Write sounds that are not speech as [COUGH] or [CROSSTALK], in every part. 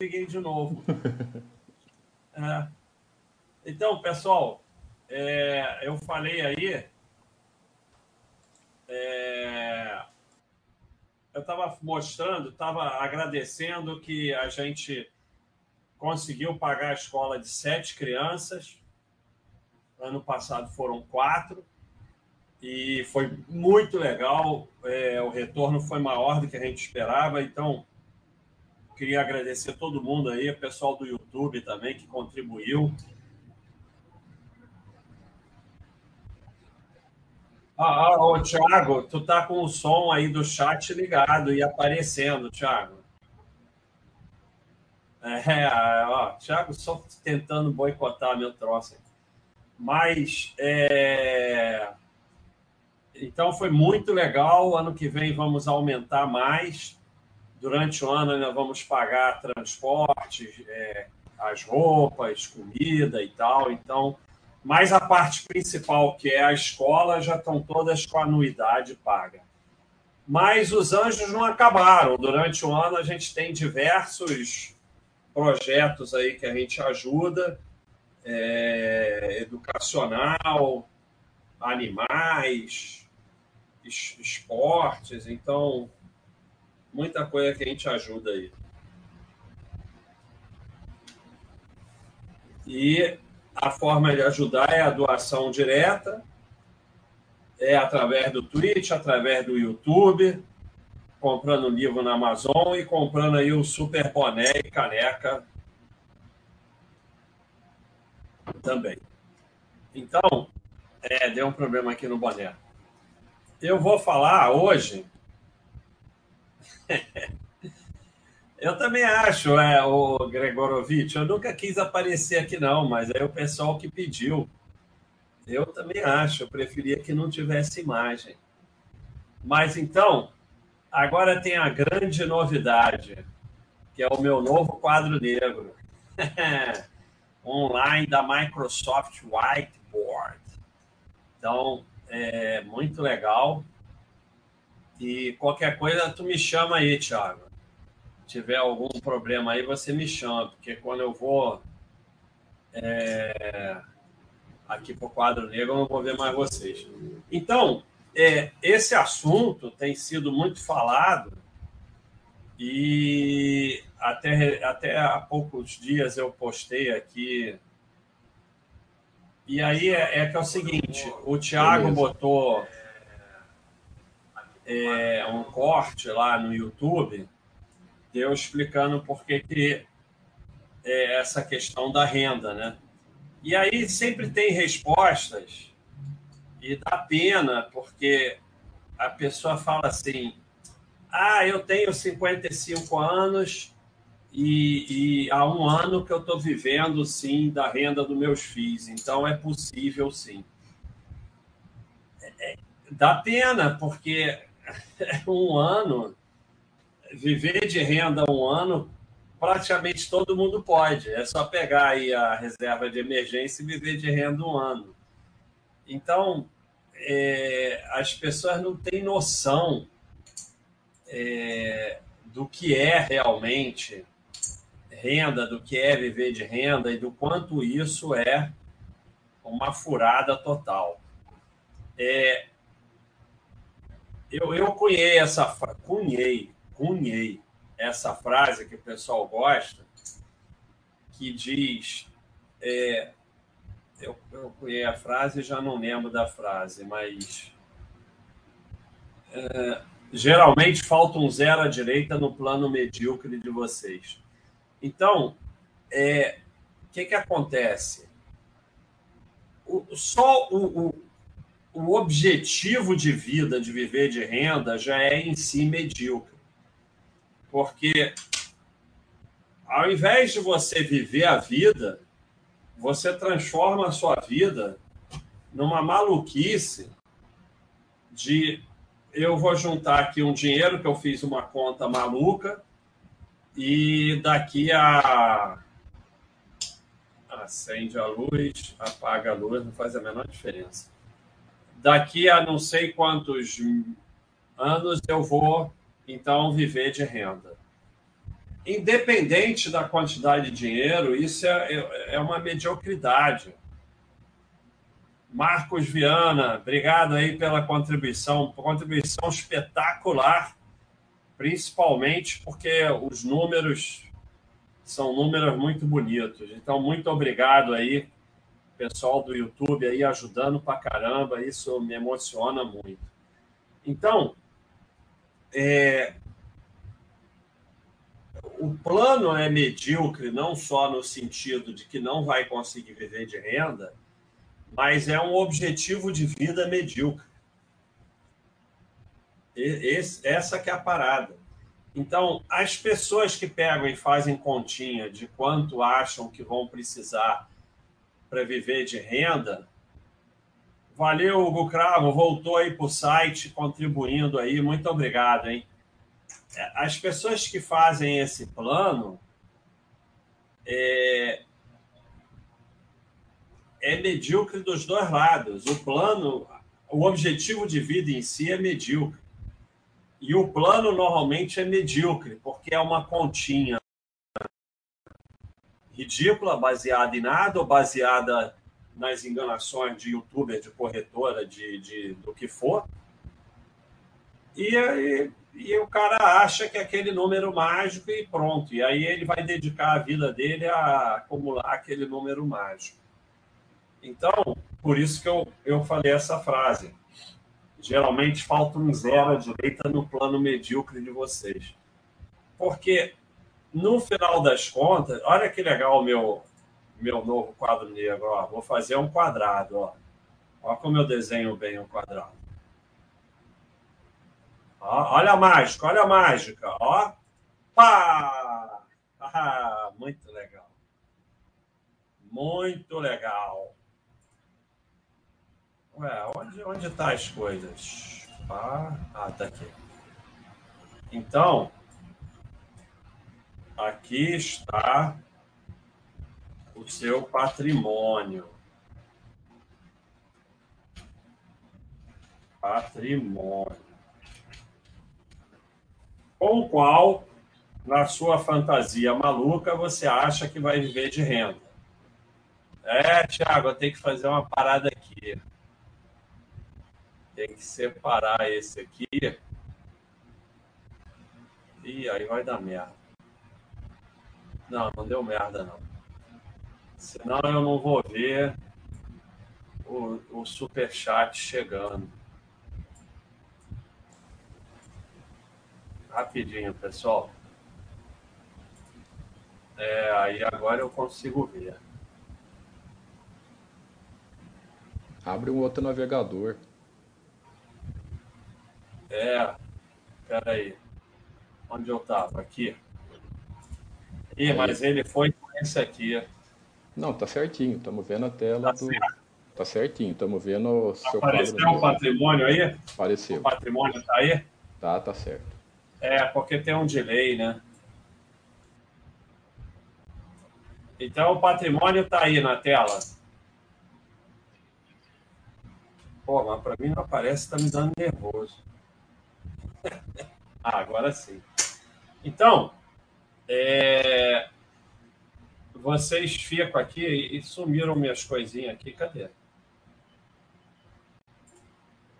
liguei de novo. [LAUGHS] É. Então, pessoal, é, eu falei aí. É, eu estava mostrando, estava agradecendo que a gente conseguiu pagar a escola de sete crianças. Ano passado foram quatro e foi muito legal. É, o retorno foi maior do que a gente esperava. Então, queria agradecer todo mundo aí, o pessoal do YouTube também que contribuiu. Ah, ah, ô, Thiago, tu tá com o som aí do chat ligado e aparecendo, Thiago. É, ó, Thiago só tentando boicotar meu troço. Mas, é... então foi muito legal. Ano que vem vamos aumentar mais. Durante o ano ainda vamos pagar transporte, é, as roupas, comida e tal. Então, mas a parte principal, que é a escola, já estão todas com anuidade paga. Mas os anjos não acabaram. Durante o ano a gente tem diversos projetos aí que a gente ajuda, é, educacional, animais, esportes, então muita coisa que a gente ajuda aí. E a forma de ajudar é a doação direta, é através do Twitch, através do YouTube, comprando livro na Amazon e comprando aí o super boné e caneca também. Então, é, deu um problema aqui no boné. Eu vou falar hoje [LAUGHS] Eu também acho, é, o Gregorovitch. Eu nunca quis aparecer aqui, não, mas é o pessoal que pediu. Eu também acho, eu preferia que não tivesse imagem. Mas então, agora tem a grande novidade, que é o meu novo quadro negro. [LAUGHS] Online da Microsoft Whiteboard. Então, é muito legal. E qualquer coisa, tu me chama aí, Thiago tiver algum problema aí, você me chama, porque quando eu vou é, aqui para o quadro negro, eu não vou ver mais vocês. Então, é, esse assunto tem sido muito falado e até, até há poucos dias eu postei aqui. E aí é, é que é o seguinte: o Thiago botou é, um corte lá no YouTube eu explicando por que, que é essa questão da renda, né? E aí sempre tem respostas e dá pena, porque a pessoa fala assim: ah, eu tenho 55 anos e, e há um ano que eu estou vivendo, sim, da renda dos meus filhos, então é possível, sim. É, é dá pena, porque um ano viver de renda um ano, praticamente todo mundo pode. É só pegar aí a reserva de emergência e viver de renda um ano. Então, é, as pessoas não têm noção é, do que é realmente renda, do que é viver de renda e do quanto isso é uma furada total. É, eu, eu cunhei essa cunhei cunhei essa frase que o pessoal gosta, que diz. É, eu, eu cunhei a frase e já não lembro da frase, mas. É, geralmente falta um zero à direita no plano medíocre de vocês. Então, é, o que, que acontece? O, só o, o, o objetivo de vida, de viver de renda, já é em si medíocre. Porque ao invés de você viver a vida, você transforma a sua vida numa maluquice de eu vou juntar aqui um dinheiro que eu fiz uma conta maluca e daqui a acende a luz, apaga a luz, não faz a menor diferença. Daqui a não sei quantos anos eu vou então viver de renda. independente da quantidade de dinheiro, isso é, é, é uma mediocridade. Marcos Viana, obrigado aí pela contribuição, contribuição espetacular, principalmente porque os números são números muito bonitos. Então, muito obrigado aí, pessoal do YouTube aí ajudando pra caramba, isso me emociona muito. Então, é, o plano é medíocre não só no sentido de que não vai conseguir viver de renda, mas é um objetivo de vida medíocre. Esse, essa que é a parada. Então, as pessoas que pegam e fazem continha de quanto acham que vão precisar para viver de renda, valeu, Hugo Cravo, voltou aí para o site, contribuindo aí, muito obrigado, hein? É, as pessoas que fazem esse plano, é, é medíocre dos dois lados. O plano, o objetivo de vida em si é medíocre. E o plano normalmente é medíocre, porque é uma continha ridícula, baseada em nada, ou baseada nas enganações de youtuber, de corretora, de, de do que for. E, e, e, o cara acha que é aquele número mágico e pronto. E aí ele vai dedicar a vida dele a acumular aquele número mágico. Então, por isso que eu, eu falei essa frase. Geralmente falta um zero à direita no plano medíocre de vocês. Porque, no final das contas, olha que legal o meu, meu novo quadro negro. Ó. Vou fazer um quadrado. Ó. Olha como eu desenho bem o um quadrado. Ó, olha a mágica, olha a mágica. Ó. Pá! Ah, muito legal. Muito legal. Ué, onde, onde tá as coisas? Ah, ah, tá aqui. Então, aqui está o seu patrimônio. Patrimônio. Com o qual, na sua fantasia maluca, você acha que vai viver de renda. É, Tiago, eu tenho que fazer uma parada aqui. Tem que separar esse aqui. E aí vai dar merda. Não, não deu merda não. Senão eu não vou ver o, o superchat chegando. Rapidinho, pessoal. É, aí agora eu consigo ver. Abre um outro navegador. É, peraí. Onde eu tava? Aqui. Ih, mas ele foi com esse aqui. Não, tá certinho. Estamos vendo a tela tá do. Certo. Tá certinho. Estamos vendo o seu Apareceu o patrimônio aí? Apareceu. O patrimônio tá aí? Tá, tá certo. É, porque tem um delay, né? Então o patrimônio tá aí na tela. Pô, mas para mim não aparece, tá me dando nervoso. [LAUGHS] ah, agora sim. Então, é... vocês ficam aqui e sumiram minhas coisinhas aqui. Cadê?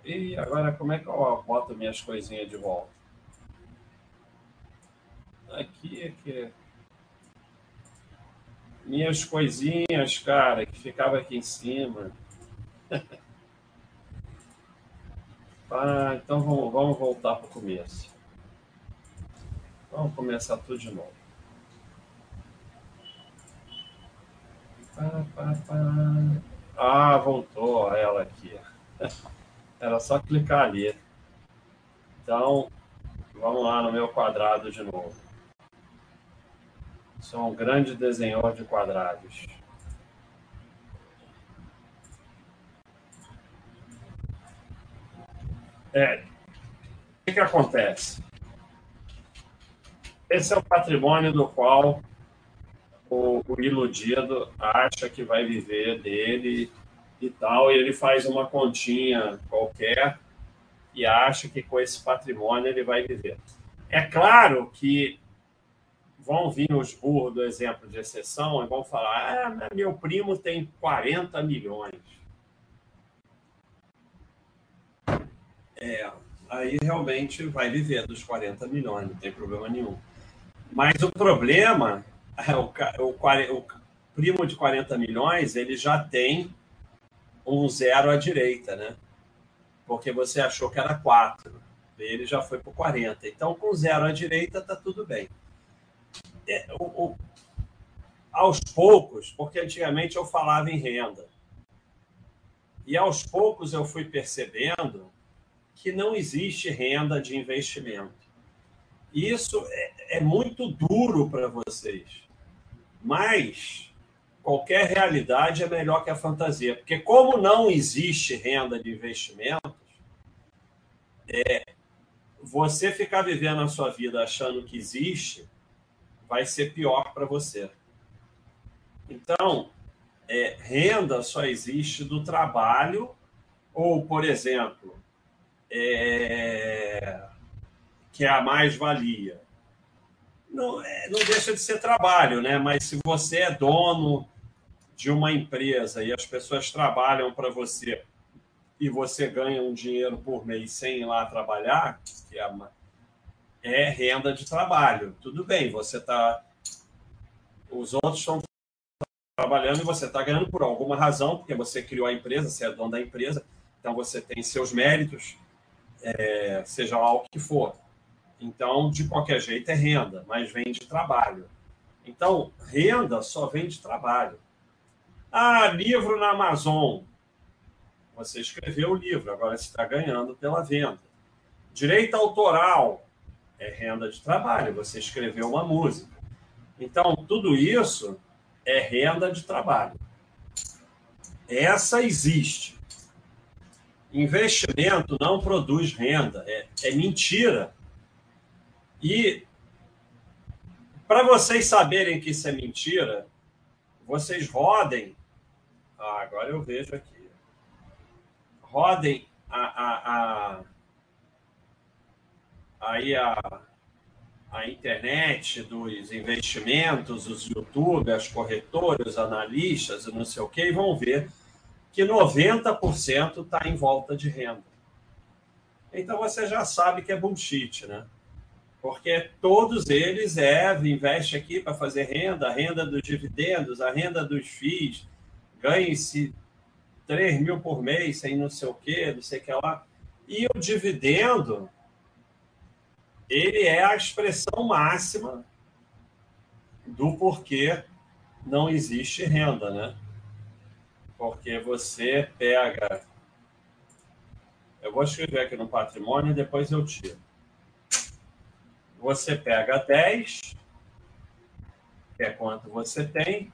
E agora como é que eu boto minhas coisinhas de volta? Aqui, aqui. Minhas coisinhas, cara, que ficava aqui em cima. [LAUGHS] Ah, então vamos, vamos voltar para o começo. Vamos começar tudo de novo. Ah, voltou ela aqui. [LAUGHS] Era só clicar ali. Então, vamos lá no meu quadrado de novo. Sou um grande desenhador de quadrados. É, o que, que acontece? Esse é o patrimônio do qual o, o, iludido acha que vai viver dele e tal, e ele faz uma continha qualquer e acha que com esse patrimônio ele vai viver. É claro que vão vir os burros do exemplo de exceção e vão falar: ah, meu primo tem 40 milhões. É, aí realmente vai viver dos 40 milhões, não tem problema nenhum. Mas o problema é o, o, o primo de 40 milhões, ele já tem um zero à direita, né? Porque você achou que era 4. Ele já foi para 40. Então, com zero à direita, está tudo bem. É, o, aos poucos, porque antigamente eu falava em renda. E aos poucos eu fui percebendo que não existe renda de investimento. Isso é, é muito duro para vocês. Mas qualquer realidade é melhor que a fantasia. Porque, como não existe renda de investimentos, é, você ficar vivendo a sua vida achando que existe vai ser pior para você. Então, é, renda só existe do trabalho, ou, por exemplo, é, que é a mais-valia. Não, é, não deixa de ser trabalho, né? Mas se você é dono de uma empresa e as pessoas trabalham para você e você ganha um dinheiro por mês sem ir lá trabalhar, que é uma é renda de trabalho. Tudo bem, você está. Os outros estão trabalhando e você está ganhando por alguma razão, porque você criou a empresa, você é dono da empresa, então você tem seus méritos, é, seja lá o que for. Então, de qualquer jeito, é renda, mas vem de trabalho. Então, renda só vem de trabalho. Ah, livro na Amazon. Você escreveu o livro, agora você está ganhando pela venda. Direito autoral é renda de trabalho, você escreveu uma música. Então, tudo isso é renda de trabalho. Essa existe. Investimento não produz renda, é, é mentira. E para vocês saberem que isso é mentira, vocês rodem. Ah, agora eu vejo aqui. Rodem a, a, a aí a, a internet dos investimentos, os YouTube, as corretoras, analistas, não sei o que, e vão ver que 90% está em volta de renda. Então você já sabe que é bullshit, né? Porque todos eles é, investe aqui para fazer renda, a renda dos dividendos, a renda dos FIIs, ganhe-se 3 mil por mês, sem não sei o quê, não sei o que lá. E o dividendo, ele é a expressão máxima do porquê não existe renda, né? Porque você pega. Eu vou escrever aqui no patrimônio e depois eu tiro. Você pega 10, que é quanto você tem,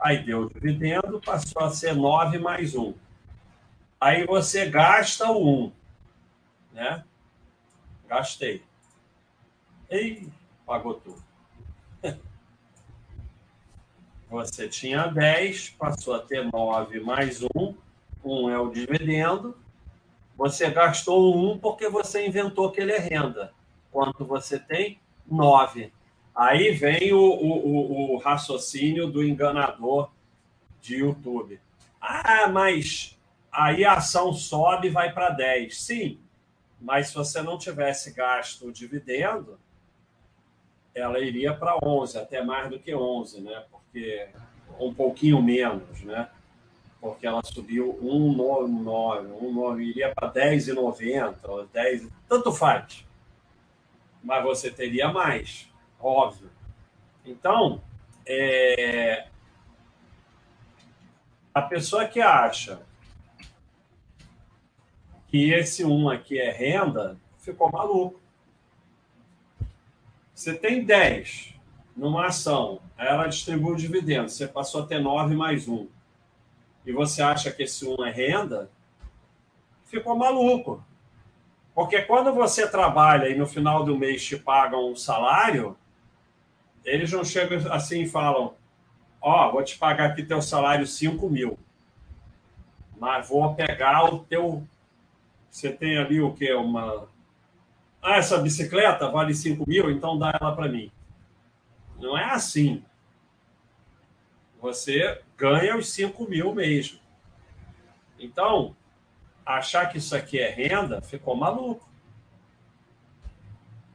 aí deu o dividendo, passou a ser 9 mais 1. Aí você gasta o 1, né? Gastei. E pagou tudo. [LAUGHS] Você tinha 10, passou a ter 9 mais 1. 1 é o dividendo. Você gastou 1 porque você inventou que ele é renda. Quanto você tem? 9. Aí vem o, o, o, raciocínio do enganador de YouTube. Ah, mas aí a ação sobe e vai para 10. Sim, mas se você não tivesse gasto o dividendo, ela iria para 11, até mais do que 11, né? Porque um pouquinho menos, né? Porque ela subiu 1,9, 1,9, iria para 10,90, 10, tanto faz. Mas você teria mais, óbvio. Então, é... a pessoa que acha que esse 1 aqui é renda, ficou maluco. Você tem 10 numa ação, ela distribui o dividendo, você passou a ter 9 mais 1, e você acha que esse 1 é renda, ficou maluco. Porque quando você trabalha e no final do mês te pagam um salário, eles não chegam assim e falam: Ó, oh, vou te pagar aqui teu salário 5 mil, mas vou pegar o teu. Você tem ali o que? Uma ah, essa bicicleta vale 5 mil, então dá ela para mim. Não é assim. Você ganha os 5 mil mesmo. Então, achar que isso aqui é renda, ficou maluco.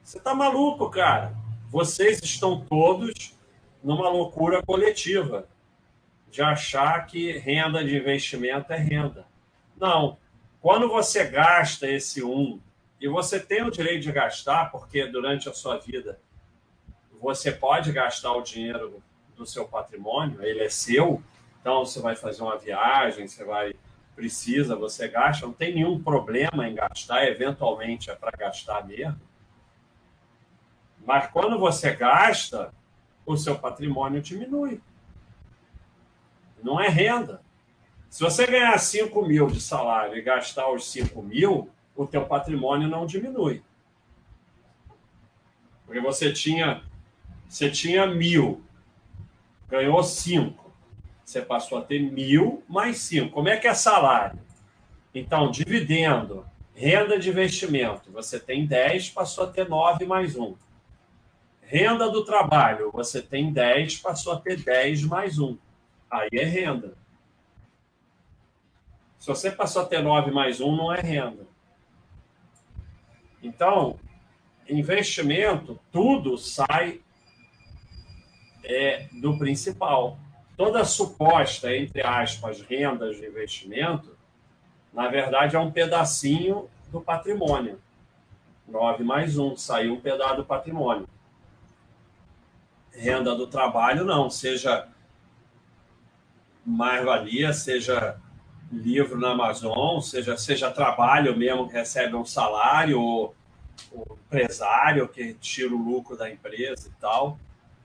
Você está maluco, cara. Vocês estão todos numa loucura coletiva de achar que renda de investimento é renda. Não. Quando você gasta esse um, e você tem o direito de gastar, porque durante a sua vida você pode gastar o dinheiro do seu patrimônio, ele é seu, então você vai fazer uma viagem, você vai precisa, você gasta, não tem nenhum problema em gastar, eventualmente é para gastar mesmo. Mas quando você gasta, o seu patrimônio diminui. Não é renda. Se você ganhar 5 mil de salário e gastar os 5 mil, o teu patrimônio não diminui. Porque você tinha, você tinha mil, ganhou 5. Você passou a ter mil mais 5. Como é que é salário? Então, dividendo, renda de investimento, você tem 10, passou a ter 9 mais 1. Renda do trabalho, você tem 10, passou a ter 10 mais 1. Aí é renda. Se você passou a ter 9 mais 1, não é renda. Então, investimento, tudo sai é, do principal. Toda suposta, entre aspas, rendas de investimento, na verdade é um pedacinho do patrimônio. 9 mais 1, saiu um pedaço do patrimônio renda do trabalho, não. Seja mais-valia, seja livro na Amazon, seja, seja trabalho mesmo que recebe um salário, ou, ou empresário que tira o lucro da empresa e tal.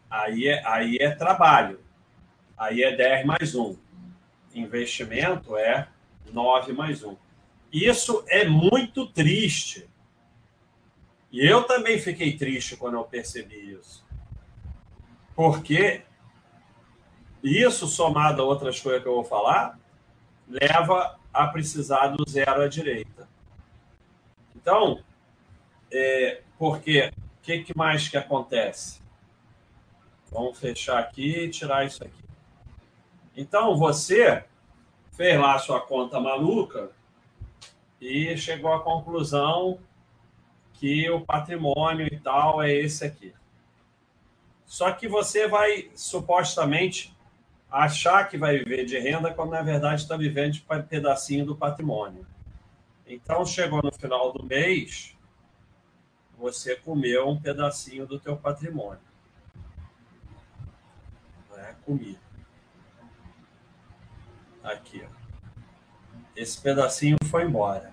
Aí é, aí é trabalho. Aí é 10 mais 1. Investimento é 9 mais 1. Isso é muito triste. E eu também fiquei triste quando eu percebi isso. Porque isso, somado a outras coisas que eu vou falar, leva a precisar do zero à direita. Então, é, porque o que, que mais que acontece? Vamos fechar aqui e tirar isso aqui. Então, você fez lá a sua conta maluca e chegou à conclusão que o patrimônio e tal é esse aqui. Só que você vai supostamente achar que vai viver de renda, quando na verdade está vivendo de pedacinho do patrimônio. Então, chegou no final do mês, você comeu um pedacinho do teu patrimônio. É, comi. Aqui. Esse pedacinho foi embora.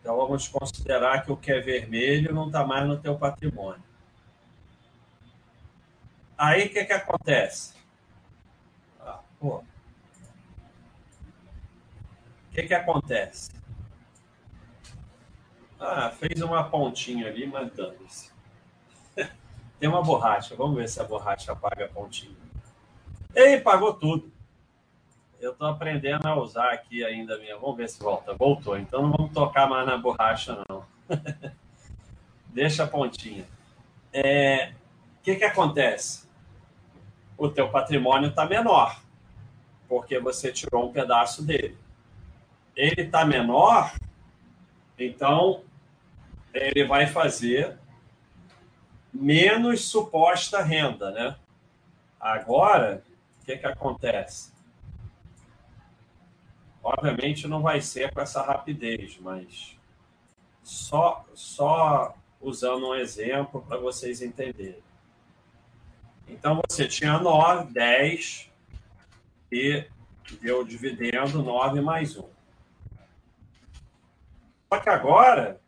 Então, vamos considerar que o que é vermelho não está mais no teu patrimônio. Aí o que, que acontece? Ah, o que, que acontece? Ah, fez uma pontinha ali, mas dane-se. [LAUGHS] Tem uma borracha. Vamos ver se a borracha apaga a pontinha. Ei, pagou tudo. Eu estou aprendendo a usar aqui ainda minha. Vamos ver se volta. Voltou. Então não vamos tocar mais na borracha, não. [LAUGHS] Deixa a pontinha. O é... que, que acontece? o teu patrimônio está menor, porque você tirou um pedaço dele. Ele está menor, então ele vai fazer menos suposta renda, né? Agora, o que, que acontece? Obviamente não vai ser com essa rapidez, mas só, só usando um exemplo para vocês entenderem. Então você tinha 9, 10 e deu dividendo 9 mais 1. Só que agora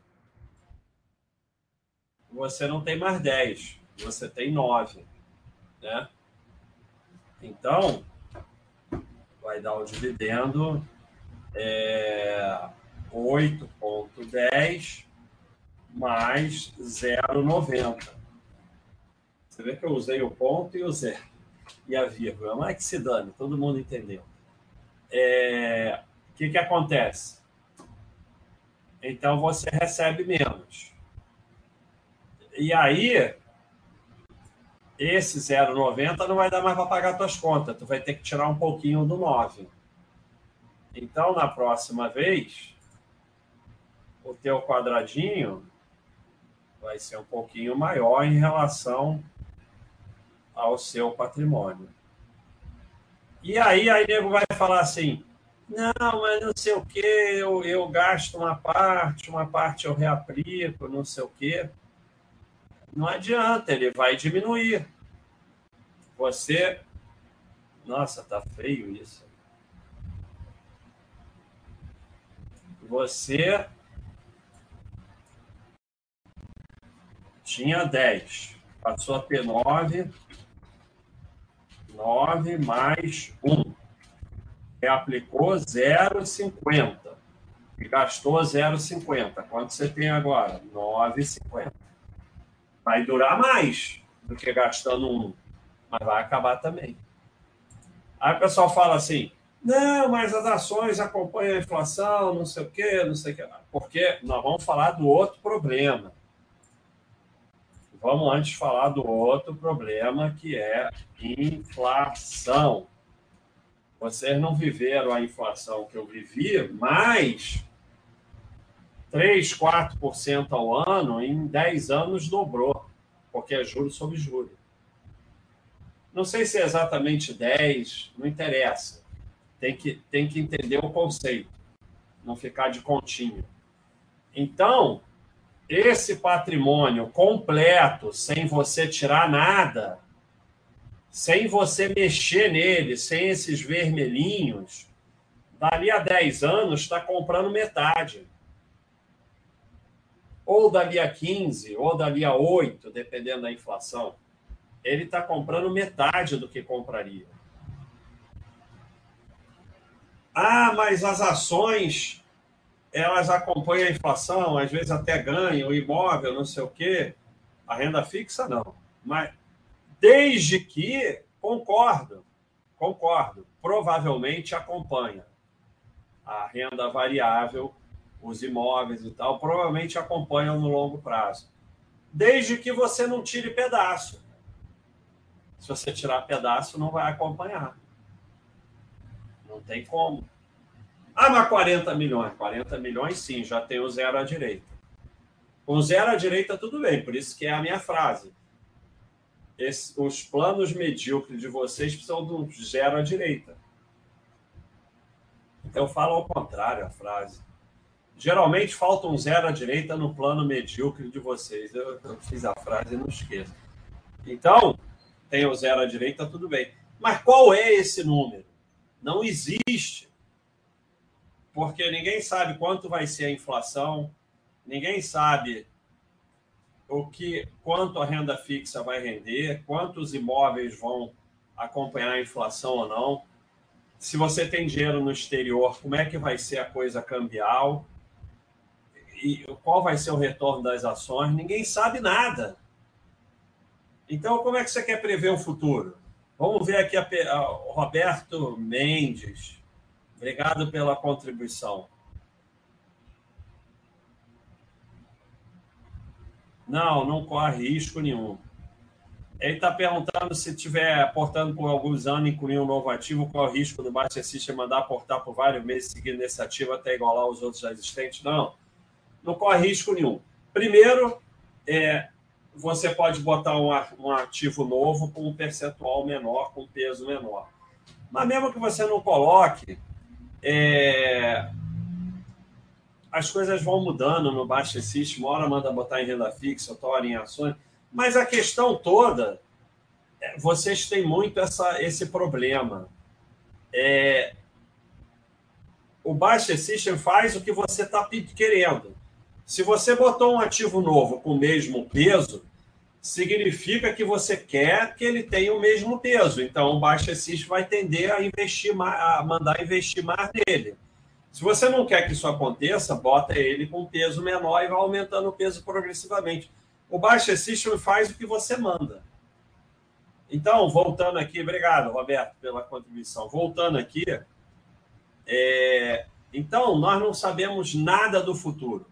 você não tem mais 10, você tem 9. Né? Então, vai dar o dividendo é, 8,10 mais 0,90. Você vê que eu usei o ponto e o zero. E a vírgula. Não é que se dane, todo mundo entendeu. É... O que, que acontece? Então você recebe menos. E aí, esse 0,90 não vai dar mais para pagar tuas contas. Tu vai ter que tirar um pouquinho do 9. Então, na próxima vez, o teu quadradinho vai ser um pouquinho maior em relação ao seu patrimônio. E aí, aí nego vai falar assim, não, mas não sei o que, eu, eu gasto uma parte, uma parte eu reaplico, não sei o que. Não adianta, ele vai diminuir. Você. Nossa, tá feio isso. Você tinha 10, passou a ter 9, 9 mais 1. Reaplicou 0,50 e gastou 0,50. Quanto você tem agora? 9,50 vai durar mais do que gastando um, mas vai acabar também. Aí o pessoal fala assim: não, mas as ações acompanham a inflação, não sei o quê, não sei o quê. Porque nós vamos falar do outro problema. Vamos antes falar do outro problema, que é inflação. Vocês não viveram a inflação que eu vivi, mas 3, 4% ao ano, em 10 anos dobrou, porque é juros sobre juros. Não sei se é exatamente 10, não interessa. Tem que, tem que entender o conceito, não ficar de continho. Então, esse patrimônio completo, sem você tirar nada, sem você mexer nele, sem esses vermelhinhos, dali a 10 anos está comprando metade ou dali a 15, ou dali a 8, dependendo da inflação, ele está comprando metade do que compraria. Ah, mas as ações, elas acompanham a inflação, às vezes até ganham, o imóvel, não sei o quê. A renda fixa, não. Mas desde que, concordo, concordo, provavelmente acompanha. A renda variável os imóveis e tal, provavelmente acompanham no longo prazo. Desde que você não tire pedaço. Se você tirar pedaço, não vai acompanhar. Não tem como. Ah, mas 40 milhões. 40 milhões, sim, já tem o zero à direita. Com zero à direita, tudo bem, por isso que é a minha frase. Esse, os planos medíocres de vocês precisam de um zero à direita. Eu falo ao contrário a frase. Geralmente falta um zero à direita no plano medíocre de vocês. Eu, eu fiz a frase e não esqueço. Então, tem o zero à direita, tudo bem. Mas qual é esse número? Não existe. Porque ninguém sabe quanto vai ser a inflação, ninguém sabe o que, quanto a renda fixa vai render, quantos imóveis vão acompanhar a inflação ou não. Se você tem dinheiro no exterior, como é que vai ser a coisa cambial? e qual vai ser o retorno das ações, ninguém sabe nada. Então, como é que você quer prever o futuro? Vamos ver aqui o Roberto Mendes. Obrigado pela contribuição. Não, não corre risco nenhum. Ele está perguntando se estiver aportando por alguns anos, incluir um novo ativo, qual é o risco do Master System mandar aportar por vários meses seguindo nesse ativo até igualar os outros já existentes? Não não corre risco nenhum. Primeiro, é, você pode botar um, ativo novo com um percentual menor, com um peso menor. Mas mesmo que você não coloque, é, as coisas vão mudando no Baixa System, uma hora manda botar em renda fixa, outra hora em ações. Mas a questão toda, é, vocês têm muito essa, esse problema. É, o Baixa System faz o que você está querendo. Se você botou um ativo novo com o mesmo peso, significa que você quer que ele tenha o mesmo peso. Então, o Baixa System vai tender a investir mais, a mandar investir mais nele. Se você não quer que isso aconteça, bota ele com peso menor e vai aumentando o peso progressivamente. O Baixa System faz o que você manda. Então, voltando aqui, obrigado, Roberto, pela contribuição. Voltando aqui, é... então, nós não sabemos nada do futuro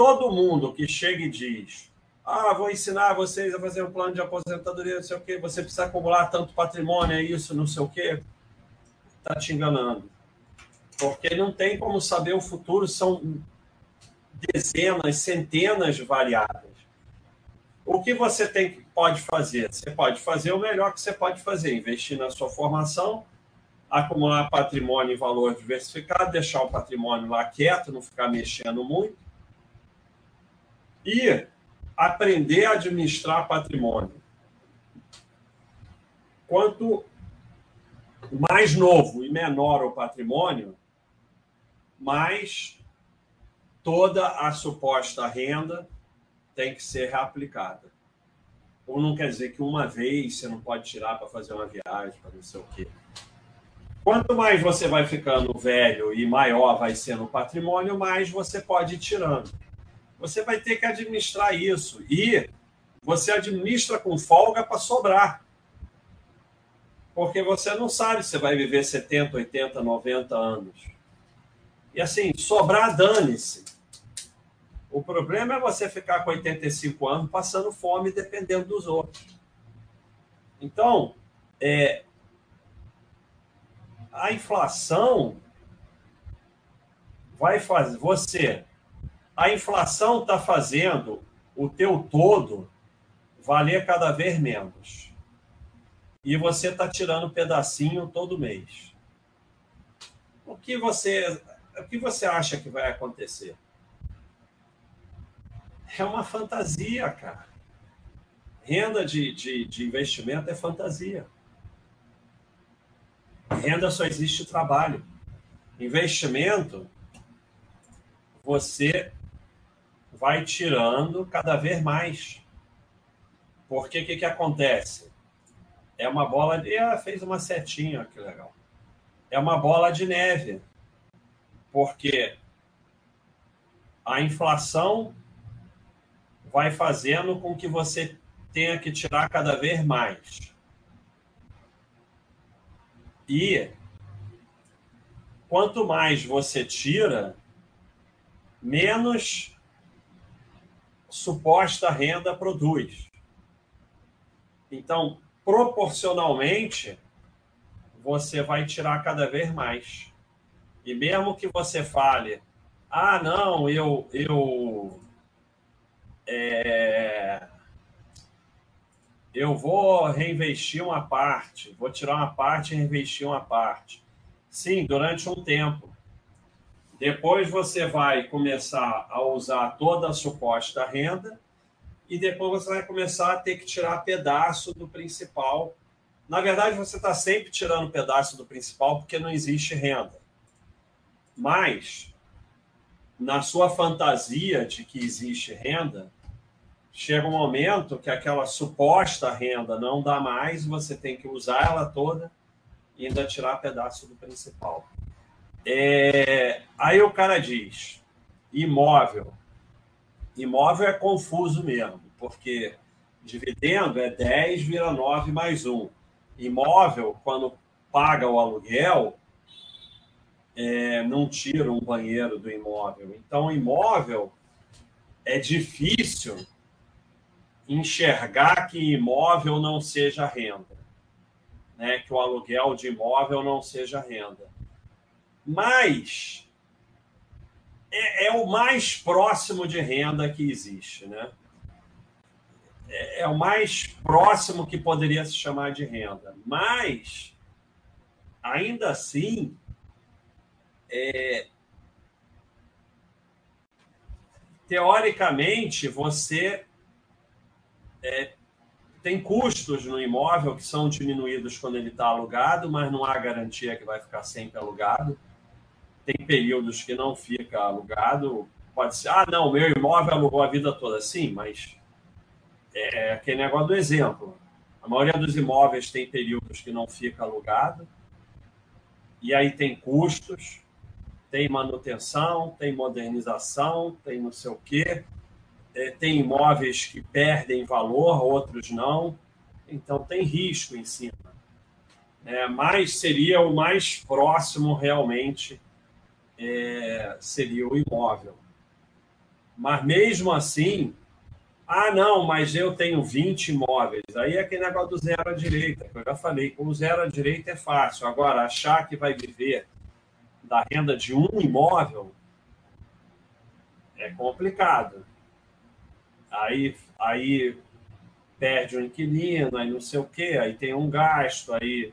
todo mundo que chega e diz Ah, vou ensinar vocês a fazer um plano de aposentadoria, não sei o quê. Você precisa acumular tanto patrimônio, é isso, não sei o quê. Está te enganando. Porque não tem como saber o futuro, são dezenas, centenas de variáveis. O que você tem, pode fazer? Você pode fazer o melhor que você pode fazer, investir na sua formação, acumular patrimônio em valor diversificado, deixar o patrimônio lá quieto, não ficar mexendo muito. E aprender a administrar patrimônio. Quanto mais novo e menor o patrimônio, mais toda a suposta renda tem que ser reaplicada. Ou não quer dizer que uma vez você não pode tirar para fazer uma viagem, para não sei o quê. Quanto mais você vai ficando velho e maior vai sendo o patrimônio, mais você pode ir tirando. Você vai ter que administrar isso. E você administra com folga para sobrar. Porque você não sabe se vai viver 70, 80, 90 anos. E assim, sobrar, dane-se. O problema é você ficar com 85 anos passando fome dependendo dos outros. Então, é, a inflação vai fazer você. A inflação está fazendo o teu todo valer cada vez menos. E você está tirando um pedacinho todo mês. O que você, o que você acha que vai acontecer? É uma fantasia, cara. Renda de, de, de investimento é fantasia. Renda só existe trabalho. Investimento, você vai tirando cada vez mais. Porque o que, que acontece? É uma bola de. Ah, fez uma setinha, que legal. É uma bola de neve. Porque a inflação vai fazendo com que você tenha que tirar cada vez mais. E quanto mais você tira, menos suposta renda produz. Então, proporcionalmente, você vai tirar cada vez mais. E mesmo que você fale, ah, não, eu, eu, é, eu vou reinvestir uma parte, vou tirar uma parte e reinvestir uma parte. Sim, durante um tempo. Depois você vai começar a usar toda a suposta renda e depois você vai começar a ter que tirar pedaço do principal. Na verdade, você está sempre tirando pedaço do principal porque não existe renda. Mas, na sua fantasia de que existe renda, chega um momento que aquela suposta renda não dá mais, você tem que usar ela toda e ainda tirar pedaço do principal. É, aí o cara diz: imóvel. Imóvel é confuso mesmo, porque dividendo é 10 vira 9 mais 1. Imóvel, quando paga o aluguel, é, não tira um banheiro do imóvel. Então, imóvel é difícil enxergar que imóvel não seja renda, né? que o aluguel de imóvel não seja renda. Mas é, é o mais próximo de renda que existe. Né? É, é o mais próximo que poderia se chamar de renda. Mas, ainda assim, é, teoricamente, você é, tem custos no imóvel que são diminuídos quando ele está alugado, mas não há garantia que vai ficar sempre alugado. Tem períodos que não fica alugado. Pode ser, ah, não, meu imóvel alugou a vida toda. Sim, mas é aquele negócio do exemplo. A maioria dos imóveis tem períodos que não fica alugado. E aí tem custos, tem manutenção, tem modernização, tem não sei o quê é, tem imóveis que perdem valor, outros não, então tem risco em cima. É, mas seria o mais próximo realmente é, seria o imóvel. Mas mesmo assim, Ah, não, mas eu tenho 20 imóveis. Aí é aquele negócio do zero à direita, que eu já falei. Com zero à direita é fácil. Agora, achar que vai viver da renda de um imóvel é complicado. Aí, aí perde o inquilino, aí não sei o quê, aí tem um gasto, aí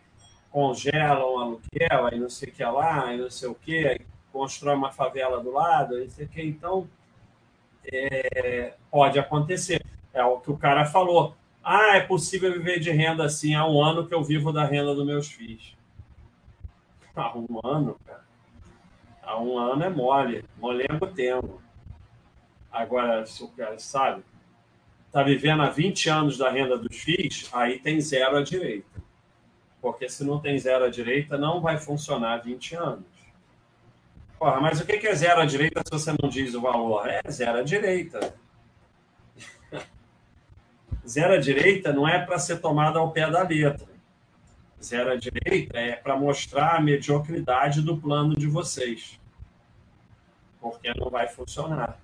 congela um aluguel, aí não sei o que lá, aí não sei o quê, aí constrói uma favela do lado, aí não sei o quê. Então, é, pode acontecer. É o que o cara falou. Ah, é possível viver de renda assim. Há um ano que eu vivo da renda dos meus filhos. Há um ano, cara. Há um ano é mole. Molengo tempo. Agora, se o cara sabe, está vivendo há 20 anos da renda dos filhos, aí tem zero à direita. Porque se não tem zero à direita, não vai funcionar 20 anos. Porra, mas o que é zero à direita se você não diz o valor? É zero à direita. [LAUGHS] zero à direita não é para ser tomada ao pé da letra. Zero à direita é para mostrar a mediocridade do plano de vocês. Porque não vai funcionar.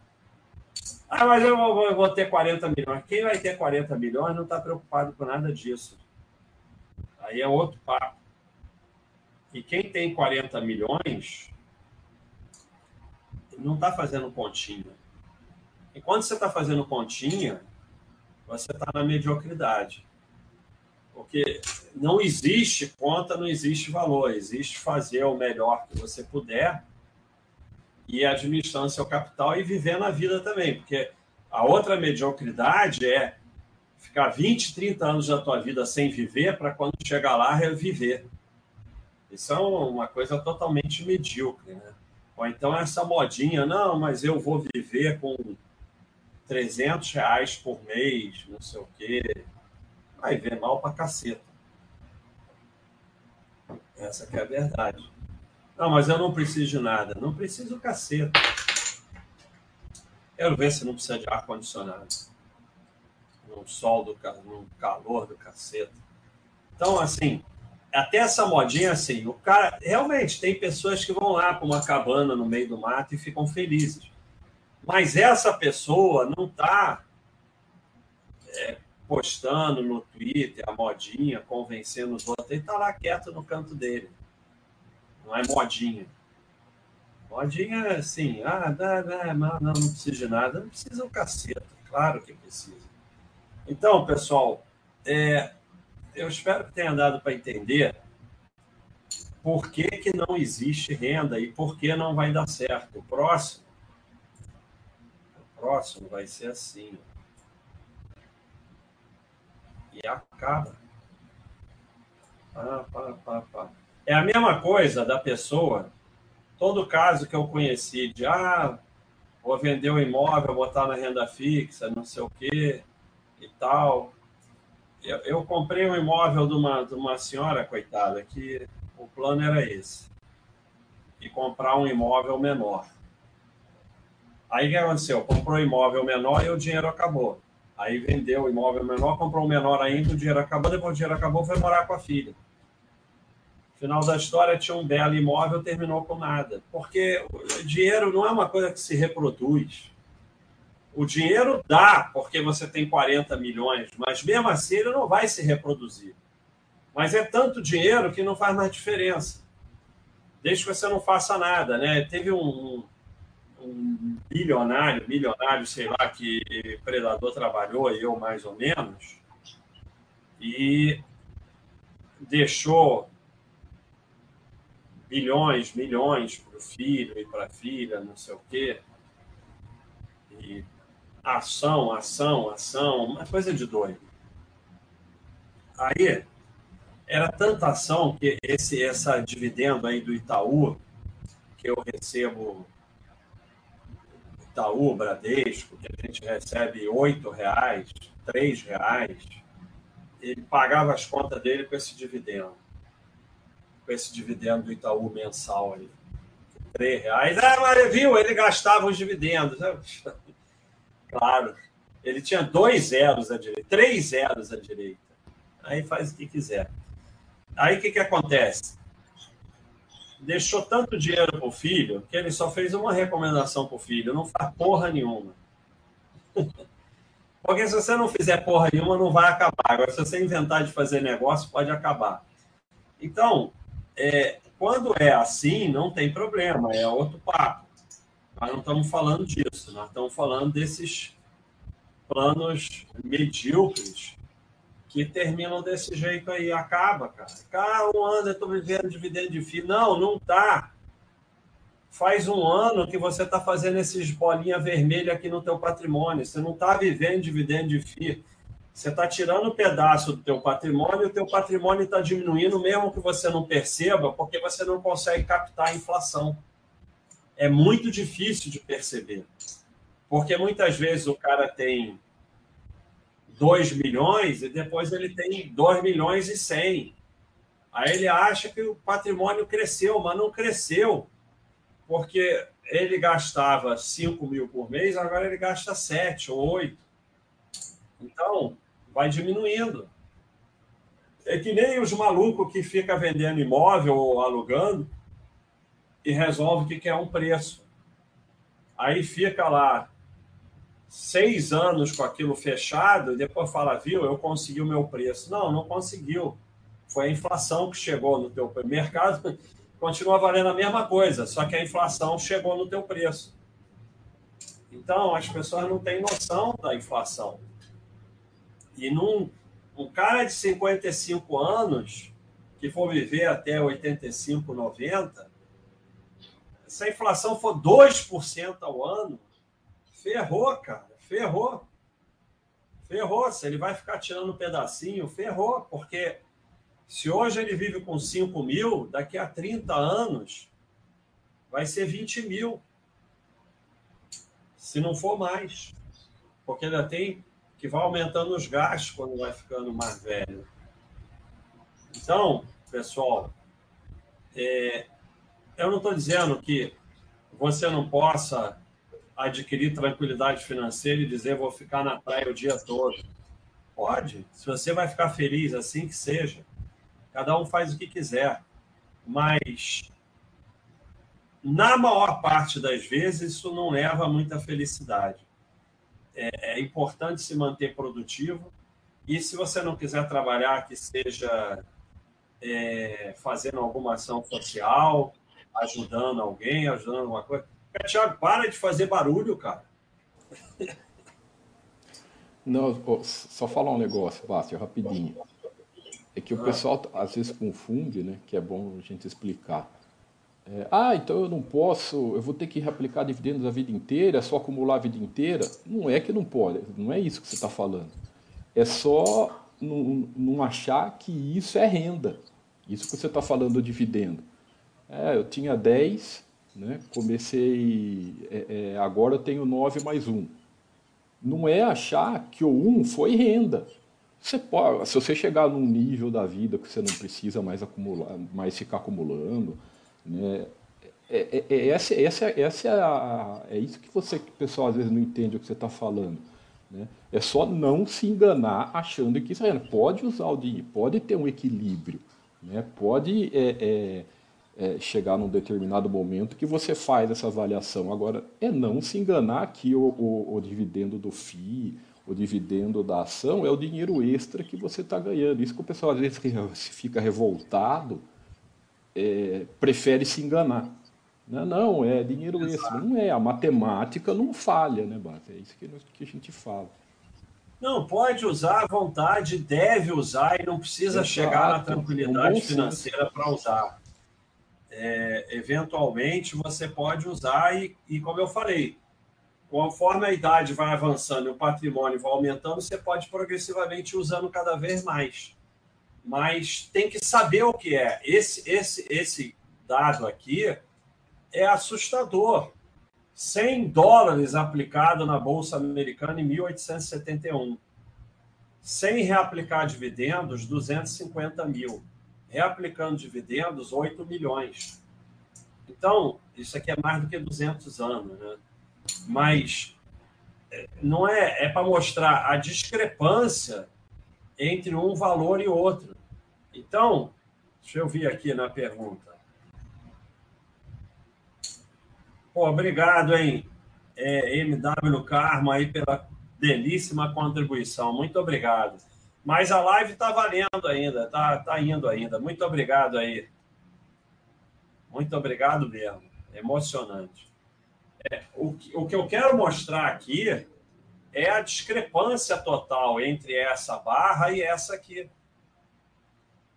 Ah, mas eu vou, eu vou ter 40 milhões. Quem vai ter 40 milhões não está preocupado com nada disso. Aí é outro papo. E quem tem 40 milhões não está fazendo continha. E quando você está fazendo continha, você está na mediocridade. Porque não existe conta, não existe valor. Existe fazer o melhor que você puder e administrando seu capital e vivendo a vida também. Porque a outra mediocridade é ficar 20, 30 anos da tua vida sem viver para quando chegar lá reviver. Isso é uma coisa totalmente medíocre, né? Ou então essa modinha, não, mas eu vou viver com 300 reais por mês, não sei o quê. Vai ver mal pra caceta. Essa que é a verdade. Não, mas eu não preciso de nada. Não preciso caceta. Quero ver se não precisa de ar-condicionado. No sol, do, no calor do caceta. Então, assim, até essa modinha assim, o cara realmente tem pessoas que vão lá para uma cabana no meio do mato e ficam felizes. Mas essa pessoa não está é, postando no Twitter a modinha, convencendo os outros, ele está lá quieto no canto dele. Não é modinha. Modinha assim, ah, não, não, não precisa de nada, não precisa um caceta, claro que precisa. Então, pessoal, é, eu espero que tenha dado para entender por que, que não existe renda e por que não vai dar certo. O próximo, o próximo vai ser assim. E acaba. Pá, pá, pá, pá. É a mesma coisa da pessoa, todo caso que eu conheci de ah, vou vender o um imóvel, botar na renda fixa, não sei o quê e tal eu, eu, comprei um imóvel de uma, de uma senhora, coitada, que o plano era esse. E comprar um imóvel menor. Aí o que aconteceu? Comprou um imóvel menor e o dinheiro acabou. Aí vendeu o imóvel menor, comprou um menor ainda, o dinheiro acabou, depois o dinheiro acabou, foi morar com a filha. Final da história tinha um belo imóvel, terminou com nada. Porque o dinheiro não é uma coisa que se reproduz. O dinheiro dá porque você tem 40 milhões, mas mesmo assim ele não vai se reproduzir. Mas é tanto dinheiro que não faz mais diferença. Desde que você não faça nada, né? Teve um, um bilionário, milionário, sei lá, que Predador trabalhou, eu mais ou menos, e deixou bilhões, milhões para o filho e para a filha, não sei o quê. E ação, ação, ação, uma coisa de doido. Aí, era tanta ação que esse essa dividendo aí do Itaú, que eu recebo Itaú, Bradesco, que a gente recebe oito reais, três reais, ele pagava as contas dele com esse dividendo. Com esse dividendo do Itaú mensal aí. Três reais. Ah, mas viu, ele gastava os dividendos. Claro. Ele tinha dois zeros à direita, três zeros à direita. Aí faz o que quiser. Aí o que, que acontece? Deixou tanto dinheiro para o filho que ele só fez uma recomendação para o filho: não faz porra nenhuma. [LAUGHS] Porque se você não fizer porra nenhuma, não vai acabar. Agora, se você inventar de fazer negócio, pode acabar. Então, é, quando é assim, não tem problema, é outro papo. Nós não estamos falando disso, nós estamos falando desses planos medíocres que terminam desse jeito aí, acaba, cara. Cara, um ano eu estou vivendo dividendo de FII. Não, não tá. Faz um ano que você está fazendo esses bolinha vermelha aqui no teu patrimônio. Você não está vivendo dividendo de FII. Você está tirando um pedaço do teu patrimônio o teu patrimônio está diminuindo, mesmo que você não perceba, porque você não consegue captar a inflação. É muito difícil de perceber. Porque muitas vezes o cara tem 2 milhões e depois ele tem 2 milhões e 100. Aí ele acha que o patrimônio cresceu, mas não cresceu. Porque ele gastava 5 mil por mês, agora ele gasta 7 ou 8. Então, vai diminuindo. É que nem os malucos que fica vendendo imóvel ou alugando e resolve que quer um preço. Aí fica lá seis anos com aquilo fechado e depois fala, viu, eu consegui o meu preço. Não, não conseguiu. Foi a inflação que chegou no teu mercado, [LAUGHS] continua valendo a mesma coisa, só que a inflação chegou no teu preço. Então, as pessoas não têm noção da inflação. E num, um cara de 55 anos, que for viver até 85, 90, se a inflação for 2% ao ano, ferrou, cara, ferrou. Ferrou. Se ele vai ficar tirando um pedacinho, ferrou, porque se hoje ele vive com 5 mil, daqui a 30 anos vai ser 20 mil. Se não for mais. Porque ainda tem que vai aumentando os gastos quando vai ficando mais velho. Então, pessoal, é, eu não estou dizendo que você não possa adquirir tranquilidade financeira e dizer vou ficar na praia o dia todo. Pode, se você vai ficar feliz, assim que seja. Cada um faz o que quiser. Mas, na maior parte das vezes, isso não leva a muita felicidade é, é importante se manter produtivo. E se você não quiser trabalhar, que seja é, fazendo alguma ação social, ajudando alguém, ajudando alguma coisa. Tiago, para de fazer barulho, cara. Não, só falar um negócio, Bárcio, rapidinho. É que o ah. pessoal às vezes confunde, né? Que é bom a gente explicar. É, ah, então eu não posso, eu vou ter que reaplicar dividendos a vida inteira, é só acumular a vida inteira. Não é que não pode, não é isso que você está falando. É só não, não, achar que isso é renda. Isso que você está falando do dividendo. É, eu tinha 10, né, comecei, é, é, agora eu tenho 9 mais 1. Não é achar que o 1 foi renda. Você pode, se você chegar num nível da vida que você não precisa mais acumular, mais ficar acumulando, né? É, é, é, essa, essa, essa é, a, é isso que você, que o pessoal às vezes não entende o que você está falando. Né? É só não se enganar achando que isso é, pode usar o dinheiro, pode ter um equilíbrio, né? pode é, é, chegar num determinado momento que você faz essa avaliação. Agora, é não se enganar que o, o, o dividendo do FII, o dividendo da ação é o dinheiro extra que você está ganhando. Isso que o pessoal às vezes fica [LAUGHS] revoltado é, prefere se enganar. Não, né? não, é dinheiro extra. Não é, a matemática não falha, né, Bata? É isso que, que a gente fala. Não, pode usar à vontade, deve usar e não precisa Exato. chegar na tranquilidade financeira para usar. É, eventualmente você pode usar e, e, como eu falei, conforme a idade vai avançando e o patrimônio vai aumentando, você pode progressivamente usando cada vez mais mas tem que saber o que é. Esse, esse, esse dado aqui é assustador. 100 dólares aplicado na Bolsa Americana em 1871. Sem reaplicar dividendos, 250 mil. Reaplicando dividendos, 8 milhões. Então, isso aqui é mais do que 200 anos, né? Mas é, não é, é para mostrar a discrepância entre um valor e outro. Então, deixa eu vir aqui na pergunta. Pô, obrigado, hein? É, MW Karma aí pela belíssima contribuição. Muito obrigado. Mas a live está valendo ainda, está tá indo ainda. Muito obrigado aí. Muito obrigado mesmo. Emocionante. É, o, o que eu quero mostrar aqui é a discrepância total entre essa barra e essa aqui.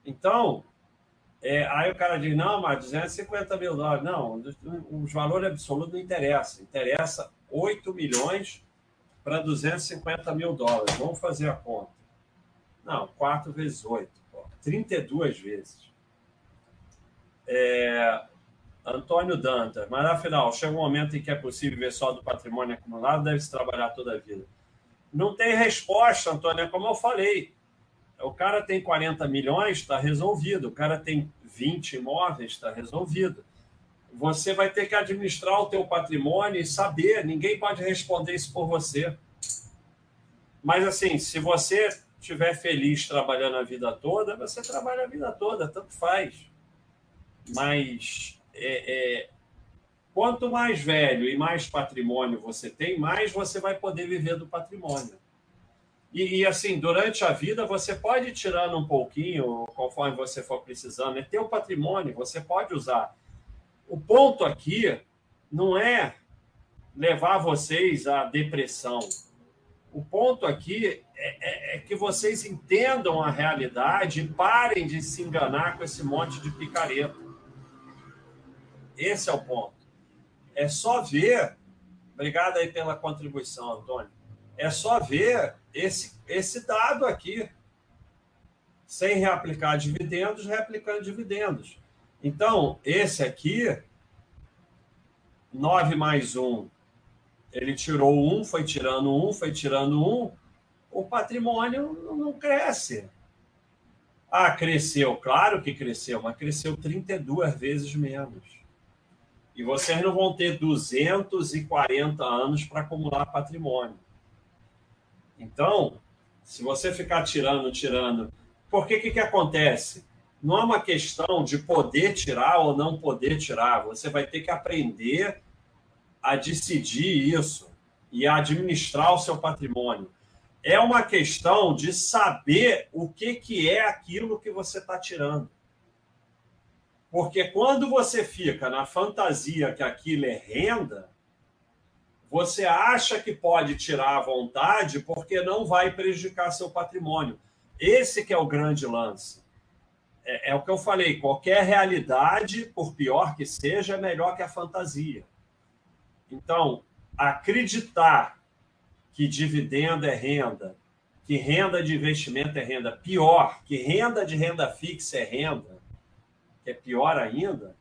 Então, é, aí o cara diz, não, mas 250 mil dólares. Não, os valores absolutos não interessa. Interessa 8 milhões para 250 mil dólares. Vamos fazer a conta. Não, 4 vezes 8. Pô, 32 vezes. É, Antônio Dantas, mas afinal, chega um momento em que é possível ver só do patrimônio acumulado, deve-se trabalhar toda a vida. Não tem resposta, Antônio, é como eu falei. O cara tem 40 milhões, está resolvido. O cara tem 20 imóveis, está resolvido. Você vai ter que administrar o teu patrimônio e saber. Ninguém pode responder isso por você. Mas, assim, se você estiver feliz trabalhando a vida toda, você trabalha a vida toda, tanto faz. Mas é, é, quanto mais velho e mais patrimônio você tem, mais você vai poder viver do patrimônio. E, e, assim, durante a vida, você pode ir tirando um pouquinho, conforme você for precisando. É teu patrimônio, você pode usar. O ponto aqui não é levar vocês à depressão. O ponto aqui é, é, é que vocês entendam a realidade e parem de se enganar com esse monte de picareta. Esse é o ponto. É só ver. Obrigado aí pela contribuição, Antônio. É só ver esse, esse dado aqui. Sem reaplicar dividendos, reaplicando dividendos. Então, esse aqui, 9 mais 1, ele tirou 1, foi tirando 1, foi tirando 1, o patrimônio não cresce. Ah, cresceu, claro que cresceu, mas cresceu 32 vezes menos. E vocês não vão ter 240 anos para acumular patrimônio. Então, se você ficar tirando, tirando. O que, que acontece? Não é uma questão de poder tirar ou não poder tirar. Você vai ter que aprender a decidir isso e a administrar o seu patrimônio. É uma questão de saber o que, que é aquilo que você está tirando. Porque quando você fica na fantasia que aquilo é renda, você acha que pode tirar à vontade porque não vai prejudicar seu patrimônio. Esse que é o grande lance. É, é, o que eu falei, qualquer realidade, por pior que seja, é melhor que a fantasia. Então, acreditar que dividendo é renda, que renda de investimento é renda, pior, que renda de renda fixa é renda, que é pior ainda,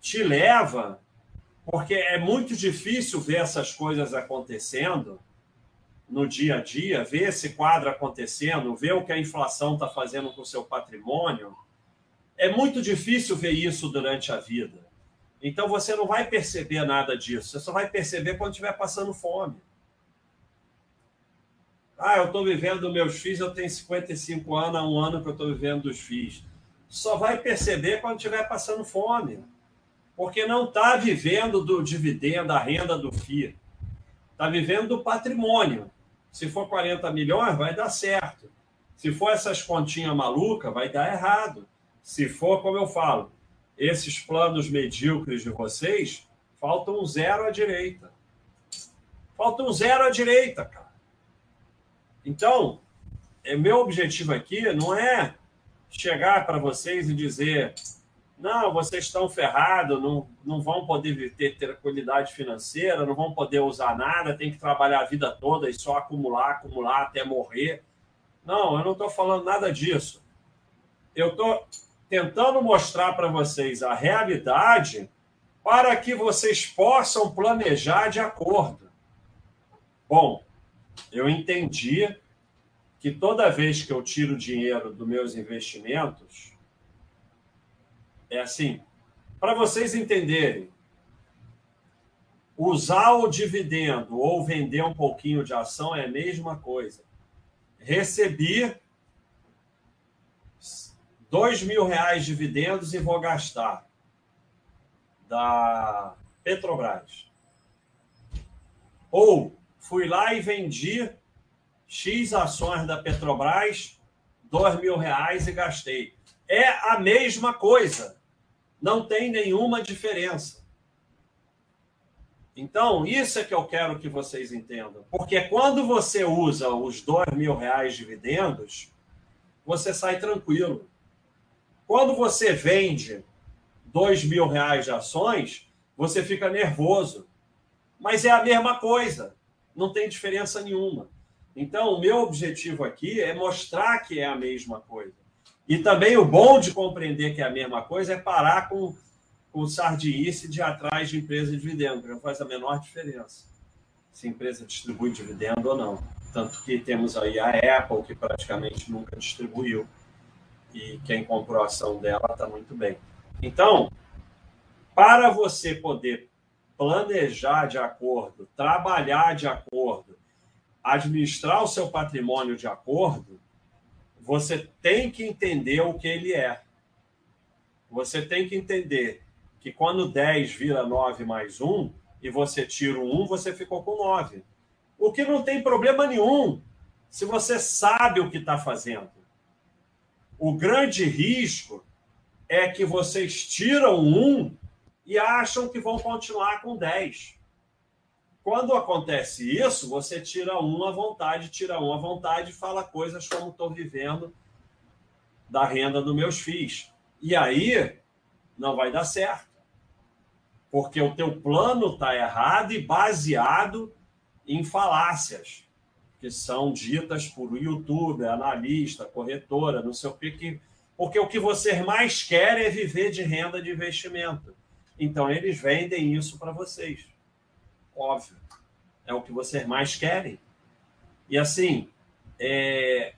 te leva, porque é muito difícil ver essas coisas acontecendo no dia a dia, ver esse quadro acontecendo, ver o que a inflação está fazendo com o seu patrimônio. É muito difícil ver isso durante a vida. Então você não vai perceber nada disso, você só vai perceber quando estiver passando fome. Ah, eu estou vivendo meus filhos, eu tenho 55 anos, há um ano que eu estou vivendo dos filhos só vai perceber quando estiver passando fome. Porque não está vivendo do dividendo, da renda do FII. Está vivendo do patrimônio. Se for 40 milhões, vai dar certo. Se for essas continhas malucas, vai dar errado. Se for, como eu falo, esses planos medíocres de vocês, falta um zero à direita. Falta um zero à direita, cara. Então, é, meu objetivo aqui não é chegar para vocês e dizer: não, vocês estão ferrados, não, não vão poder ter tranquilidade financeira, não vão poder usar nada, tem que trabalhar a vida toda e só acumular, acumular até morrer. Não, eu não estou falando nada disso. Eu estou tentando mostrar para vocês a realidade para que vocês possam planejar de acordo. Bom, eu entendi que toda vez que eu tiro dinheiro dos meus investimentos, é assim, para vocês entenderem, usar o dividendo ou vender um pouquinho de ação é a mesma coisa. Recebi dois mil reais de dividendos e vou gastar da Petrobras. Ou fui lá e vendi X ações da Petrobras, dois mil reais e gastei. É a mesma coisa. Não tem nenhuma diferença. Então, isso é que eu quero que vocês entendam. Porque quando você usa os dois mil reais dividendos, você sai tranquilo. Quando você vende dois mil reais de ações, você fica nervoso. Mas é a mesma coisa, não tem diferença nenhuma. Então, o meu objetivo aqui é mostrar que é a mesma coisa. E também o bom de compreender que é a mesma coisa é parar com, com sardinice de atrás de empresa de dividendo, não faz a menor diferença se a empresa distribui dividendo ou não. Tanto que temos aí a Apple, que praticamente nunca distribuiu, e quem comprou a ação dela está muito bem. Então, para você poder planejar de acordo, trabalhar de acordo, administrar o seu patrimônio de acordo, você tem que entender o que ele é. Você tem que entender que quando 10 vira 9 mais 1 e você tira o 1, você ficou com 9. O que não tem problema nenhum se você sabe o que está fazendo. O grande risco é que vocês tiram um e acham que vão continuar com 10. Quando acontece isso, você tira um à vontade, tira um à vontade e fala coisas como estou vivendo da renda dos meus filhos. E aí não vai dar certo. Porque o teu plano está errado e baseado em falácias que são ditas por YouTube, analista, corretora, não sei o que, porque o que vocês mais querem é viver de renda de investimento. Então, eles vendem isso para vocês. Óbvio. É o que vocês mais querem. E assim, é...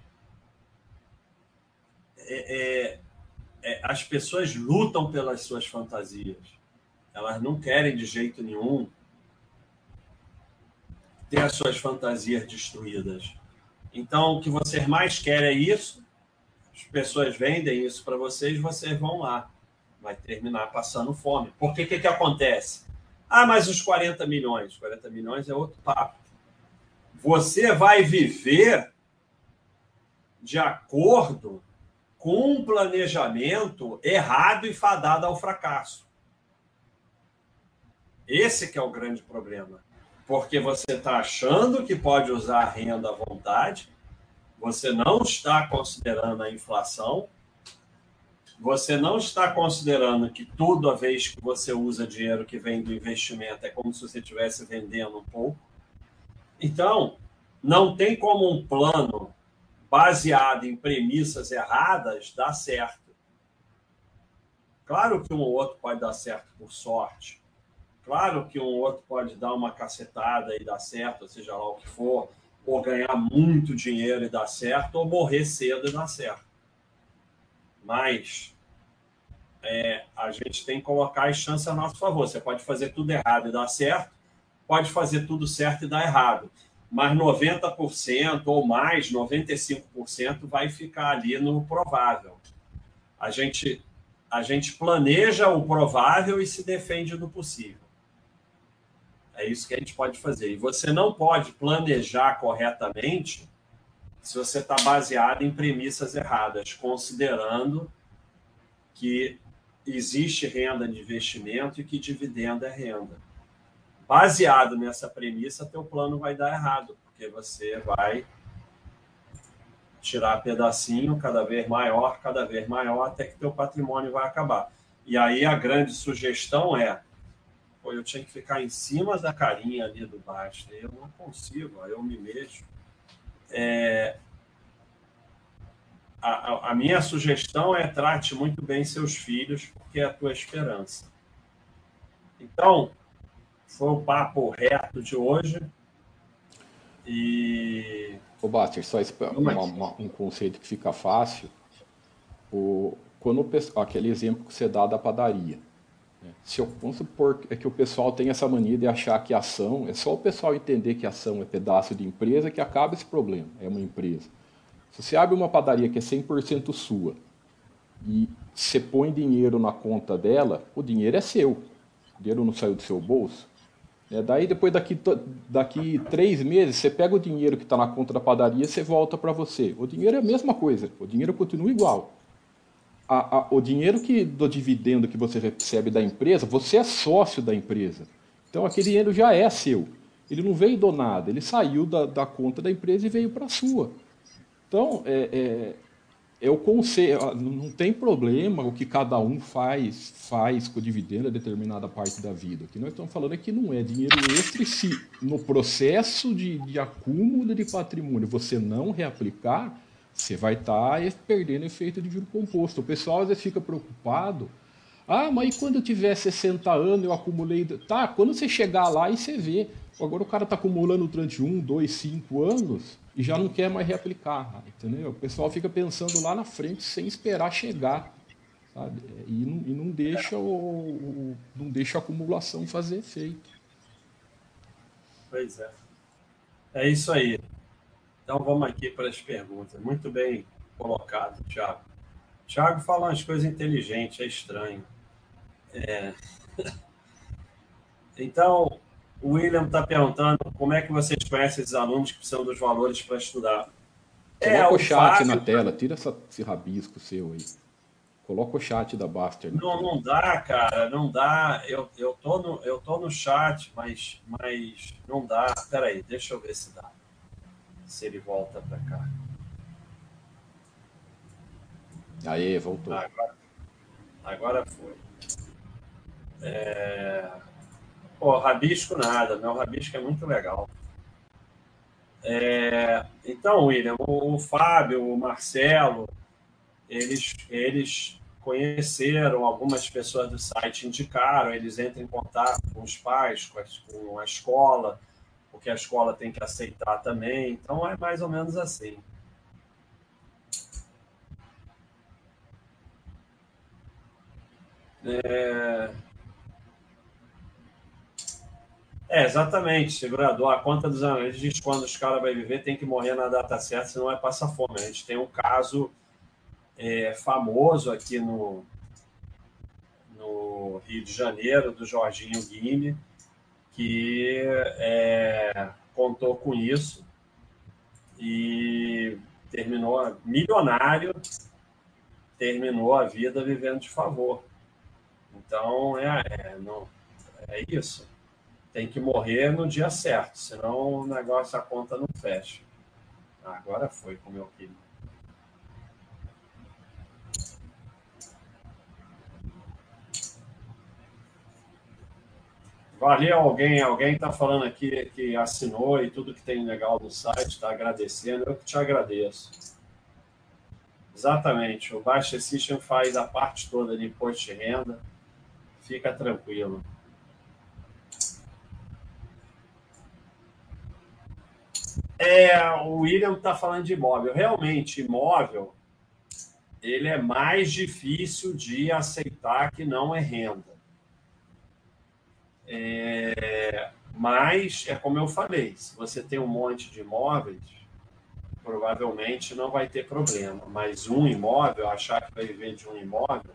É, é, é, as pessoas lutam pelas suas fantasias. Elas não querem de jeito nenhum ter as suas fantasias destruídas. Então, o que vocês mais querem é isso, as pessoas vendem isso para vocês, vocês vão lá. Vai terminar passando fome. Porque o que, que acontece? Ah, mas os 40 milhões. 40 milhões é outro papo. Você vai viver de acordo com um planejamento errado e fadado ao fracasso. Esse que é o grande problema. Porque você está achando que pode usar a renda à vontade, você não está considerando a inflação, você não está considerando que toda vez que você usa dinheiro que vem do investimento é como se você estivesse vendendo um pouco. Então, não tem como um plano baseado em premissas erradas dar certo. Claro que um ou outro pode dar certo por sorte. Claro que um ou outro pode dar uma cacetada e dar certo, seja lá o que for ou ganhar muito dinheiro e dar certo, ou morrer cedo e dar certo. Mas é, a gente tem que colocar as chances a nosso favor. Você pode fazer tudo errado e dar certo, pode fazer tudo certo e dar errado. Mas 90% ou mais, 95% vai ficar ali no provável. A gente, a gente planeja o provável e se defende do possível. É isso que a gente pode fazer. E você não pode planejar corretamente se você está baseado em premissas erradas, considerando que existe renda de investimento e que dividendo é renda. Baseado nessa premissa, teu plano vai dar errado, porque você vai tirar pedacinho cada vez maior, cada vez maior, até que teu patrimônio vai acabar. E aí a grande sugestão é Pô, eu tinha que ficar em cima da carinha ali do baixo. Eu não consigo, eu me mexo. É... A, a, a, minha sugestão é trate muito bem seus filhos, porque é a tua esperança. Então, foi o papo reto de hoje. E. Ô, Baster, só uma, uma, um conceito que fica fácil. O, quando aquele exemplo que você dá da padaria se eu, vamos supor é que o pessoal tem essa mania de achar que ação, é só o pessoal entender que ação é pedaço de empresa que acaba esse problema, é uma empresa. Se você abre uma padaria que é 100% sua e você põe dinheiro na conta dela, o dinheiro é seu. O dinheiro não saiu do seu bolso. É, daí depois daqui, daqui três meses, você pega o dinheiro que está na conta da padaria e você volta para você. O dinheiro é a mesma coisa, o dinheiro continua igual. A, a, o dinheiro que do dividendo que você recebe da empresa, você é sócio da empresa. Então aquele dinheiro já é seu. Ele não veio do nada, ele saiu da, da conta da empresa e veio para a sua. Então, é, é, é o conselho, não tem problema o que cada um faz, faz com o dividendo a determinada parte da vida. O que nós estamos falando é que não é dinheiro extra se no processo de, de acúmulo de patrimônio você não reaplicar, você vai estar tá perdendo efeito de juro composto. O pessoal às vezes fica preocupado. Ah, mas e quando eu tiver 60 anos eu acumulei. Tá, quando você chegar lá e você vê. Agora o cara está acumulando durante um, dois, cinco anos e já não quer mais reaplicar, entendeu? O pessoal fica pensando lá na frente sem esperar chegar, sabe? E não, e não deixa o, o, não deixa a acumulação fazer efeito. Pois é. É isso aí. Então vamos aqui para as perguntas. Muito bem colocado, Thiago. Thiago fala umas coisas inteligentes, é estranho. É... [LAUGHS] então, o William está perguntando como é que vocês conhecem esses alunos que precisam dos valores para estudar. Coloca é, o chat Fábio... na tela, tira essa, esse rabisco seu aí. Coloca o chat da Baster. Não, não dá, cara, não dá. Eu, eu, tô no, eu tô no chat, mas, mas não dá. Peraí, deixa eu ver se dá. Se ele volta para cá. Aí, voltou. Agora, agora foi. É... Pô, rabisco nada, meu rabisco é muito legal. É, então, William, o, o, Fábio, o Marcelo, eles, eles conheceram, algumas pessoas do site indicaram, eles entram em contato com os pais, com a, com a escola, porque a escola tem que aceitar também. Então, é mais ou menos assim. É... É, exatamente, segurador. A conta dos analistas diz quando os caras vai viver tem que morrer na data certa, senão é passar fome. A gente tem um caso é, famoso aqui no, no Rio de Janeiro, do Jorginho Guime, que é, contou com isso e terminou milionário, terminou a vida vivendo de favor. Então, é, é, não, é isso tem que morrer no dia certo, senão o negócio, a conta não fecha. Agora foi como eu queria. Valeu alguém, alguém está falando aqui que assinou e tudo que tem legal no site, está agradecendo, eu que te agradeço. Exatamente, o Baixa System faz a parte toda de imposto de renda, fica tranquilo. É, o William está falando de imóvel. Realmente, imóvel ele é mais difícil de aceitar que não é renda. É, mas é como eu falei, se você tem um monte de imóveis, provavelmente não vai ter problema. Mas um imóvel, achar que vai viver de um imóvel,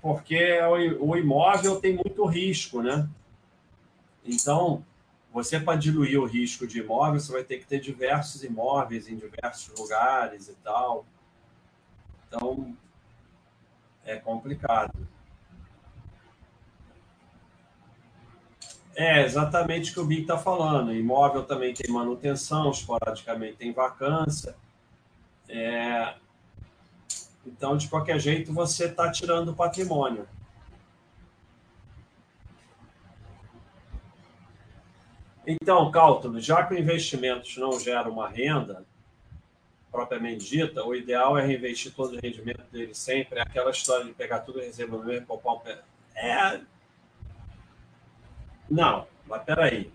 porque o imóvel tem muito risco, né? Então, você, para diluir o risco de imóvel, você vai ter que ter diversos imóveis em diversos lugares e tal. Então, é complicado. É exatamente o que o Big está falando. Imóvel também tem manutenção, esporadicamente tem vacância. É... Então, de qualquer jeito, você está tirando patrimônio. Então, Cáltulo, já que o investimento não gera uma renda propriamente dita, o ideal é reinvestir todo o rendimento dele sempre. É aquela história de pegar tudo e receber no mesmo, poupar um pé. É. Não, mas peraí.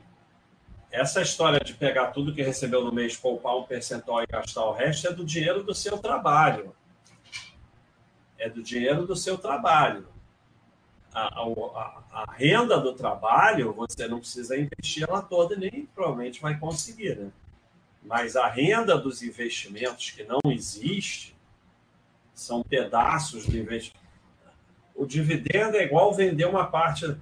Essa história de pegar tudo que recebeu no mês, poupar um percentual e gastar o resto é do dinheiro do seu trabalho. É do dinheiro do seu trabalho a, a, a, renda do trabalho, você não precisa investir ela toda, nem provavelmente vai conseguir, né? Mas a renda dos investimentos que não existe são pedaços do investimento. O dividendo é igual vender uma parte.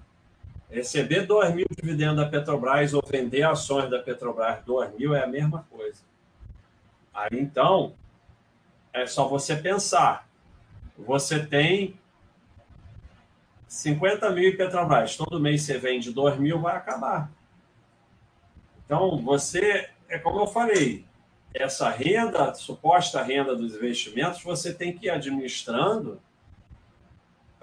Receber 2 mil dividendos da Petrobras ou vender ações da Petrobras 2 mil é a mesma coisa. Aí então, é só você pensar. Você tem 50 mil em Petrobras, todo mês você vende 2 mil, vai acabar. Então, você, é como eu falei, essa renda, suposta renda dos investimentos, você tem que ir administrando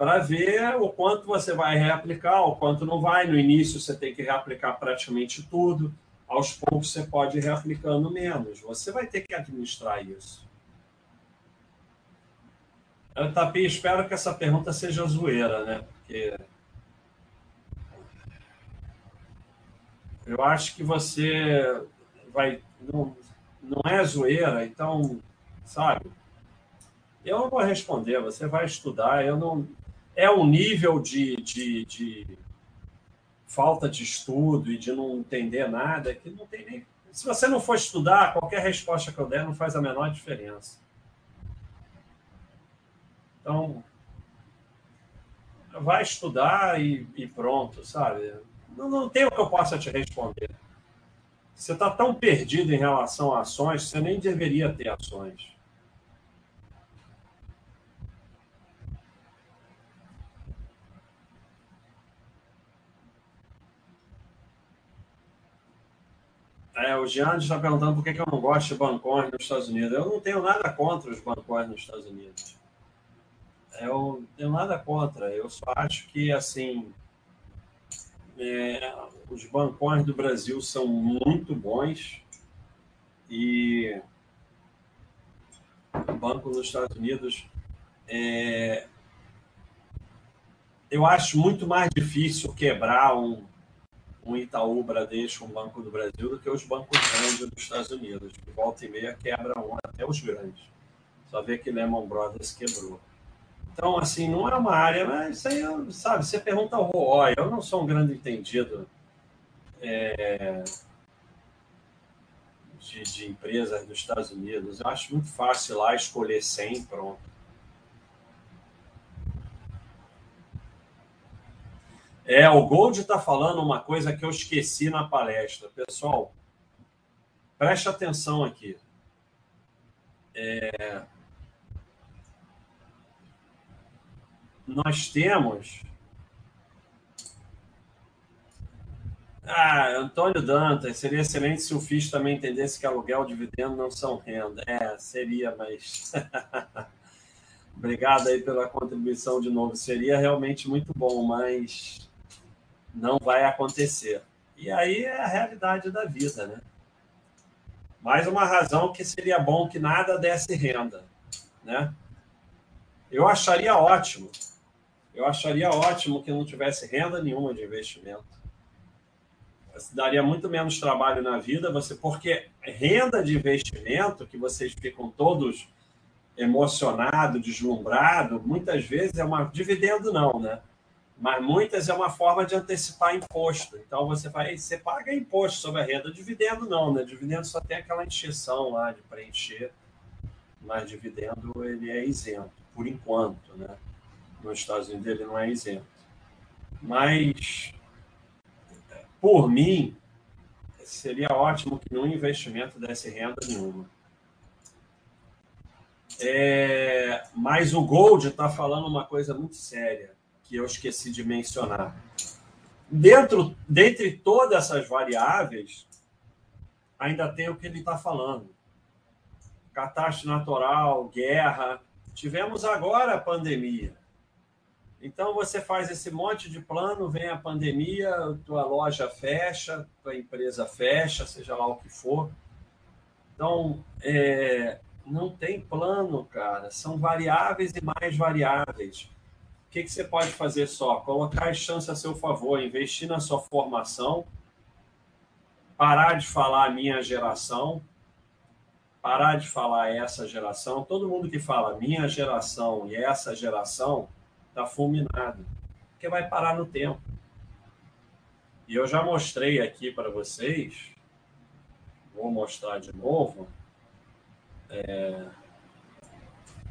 para ver o quanto você vai reaplicar, o quanto não vai. No início você tem que reaplicar praticamente tudo, aos poucos você pode ir reaplicando menos. Você vai ter que administrar isso. Tapi, espero que essa pergunta seja zoeira, né? Porque eu acho que você vai. Não, não é zoeira, então, sabe? Eu não vou responder, você vai estudar, eu não é um nível de, de, de falta de estudo e de não entender nada que não tem nem. Se você não for estudar, qualquer resposta que eu der não faz a menor diferença. Então, vai estudar e, e pronto, sabe? Não, não tem o que eu possa te responder. Você está tão perdido em relação a ações, você nem deveria ter ações. É, o Jean está perguntando por que, eu não gosto de bancões nos Estados Unidos. Eu não tenho nada contra os bancões nos Estados Unidos. Eu não tenho nada contra. Eu só acho que, assim, é, os bancões do Brasil são muito bons e o banco nos Estados Unidos é, eu acho muito mais difícil quebrar um um Itaú, Bradesco, um Banco do Brasil, do que os bancos grandes dos Estados Unidos. De volta e meia quebra um, até os grandes. Só ver que Lehman Brothers quebrou. Então, assim, não é uma área, mas isso aí, sabe, você pergunta ao Roy, eu não sou um grande entendido é, de, de empresas dos Estados Unidos. Eu acho muito fácil lá escolher 100 pronto. É, o Gold está falando uma coisa que eu esqueci na palestra. Pessoal, preste atenção aqui. É... Nós temos. Ah, Antônio Dantas, seria excelente se o FIS também entendesse que aluguel e dividendo não são renda. É, seria, mas. [LAUGHS] Obrigado aí pela contribuição de novo. Seria realmente muito bom, mas não vai acontecer. E aí é a realidade da vida, né? Mais uma razão que seria bom que nada desse renda, né? Eu acharia ótimo. Eu acharia ótimo que não tivesse renda nenhuma de investimento. Daria muito menos trabalho na vida, você porque renda de investimento que vocês ficam todos emocionados, deslumbrados, muitas vezes é uma dividendo não, né? Mas muitas é uma forma de antecipar imposto. Então você vai, você paga imposto sobre a renda, dividendo não, né? Dividendo só tem aquela injeção lá de preencher, mas dividendo ele é isento por enquanto, né? Nos Estados Unidos ele não é isento. Mas por mim seria ótimo que no investimento desse renda nenhuma. É, mas o Gold está falando uma coisa muito séria que eu esqueci de mencionar. Dentro, dentre todas essas variáveis, ainda tem o que ele está falando. Catástrofe natural, guerra. Tivemos agora a pandemia. Então você faz esse monte de plano, vem a pandemia, tua loja fecha, tua empresa fecha, seja lá o que for. Então, é, não tem plano, cara. São variáveis e mais variáveis que, que você pode fazer só? Colocar as chances a seu favor, investir na sua formação, parar de falar a minha geração, parar de falar essa geração. Todo mundo que fala minha geração e essa geração está fulminado, porque vai parar no tempo. E eu já mostrei aqui para vocês, vou mostrar de novo, é,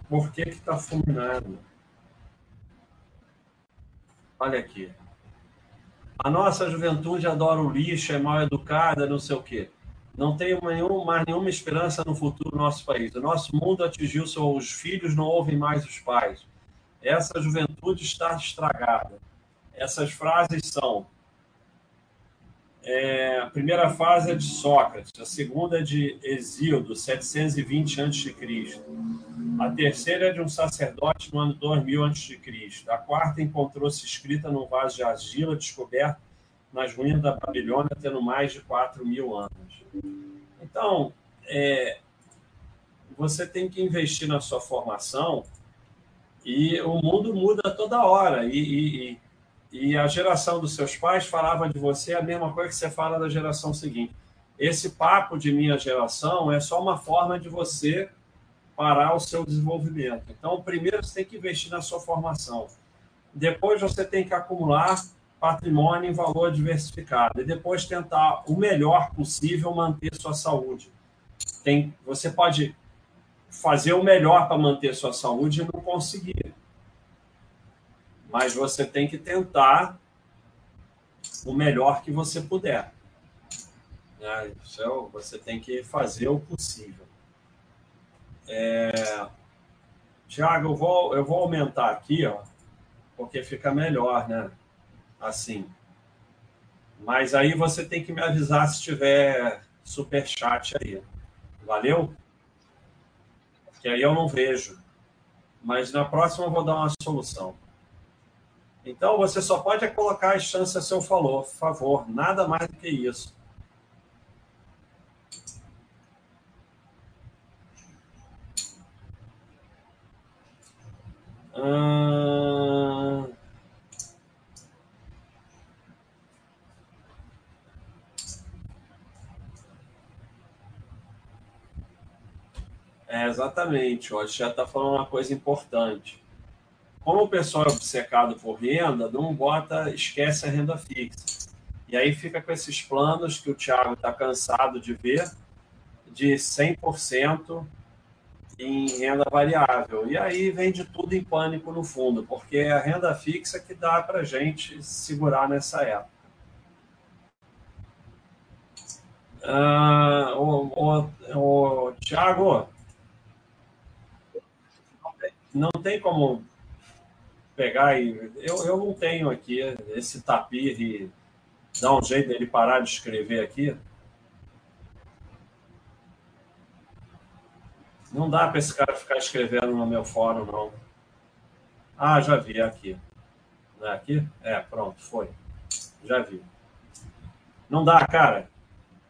por que está fulminado. Olha aqui. A nossa juventude adora o lixo, é mal educada, não sei o quê. Não tem nenhum, mais nenhuma esperança no futuro do nosso país. O nosso mundo atingiu seus filhos, não ouvem mais os pais. Essa juventude está estragada. Essas frases são é, a primeira fase é de Sócrates, a segunda é de Exíodo, 720 a.C. A terceira é de um sacerdote no ano 2000 a.C. A quarta encontrou-se escrita num vaso de argila descoberto nas ruínas da Babilônia, tendo mais de 4 mil anos. Então, é, você tem que investir na sua formação e o mundo muda toda hora. E, e, e a geração dos seus pais falava de você a mesma coisa que você fala da geração seguinte. Esse papo de minha geração é só uma forma de você parar o seu desenvolvimento. Então, primeiro você tem que investir na sua formação. Depois você tem que acumular patrimônio em valor diversificado. E depois tentar o melhor possível manter sua saúde. Tem, você pode fazer o melhor para manter sua saúde e não conseguir mas você tem que tentar o melhor que você puder. Né? Então, você tem que fazer o possível. É... Tiago, eu vou, eu vou aumentar aqui, ó, porque fica melhor, né? Assim. Mas aí você tem que me avisar se tiver super chat aí. Valeu? Que aí eu não vejo. Mas na próxima eu vou dar uma solução. Então, você só pode colocar as chances a seu favor, favor, nada mais do que isso. Hum... É, exatamente, o já está falando uma coisa importante. Como o pessoal é obcecado por renda, não bota, esquece a renda fixa. E aí fica com esses planos que o Thiago está cansado de ver, de 100% em renda variável. E aí vem de tudo em pânico no fundo, porque é a renda fixa que dá para gente segurar nessa época. Uh, o, o, o Thiago, não tem como pegar e. Eu, eu não tenho aqui esse tapir dar um jeito dele parar de escrever aqui. Não dá para esse cara ficar escrevendo no meu fórum, não. Ah, já vi aqui. Não é aqui? É, pronto, foi. Já vi. Não dá, cara.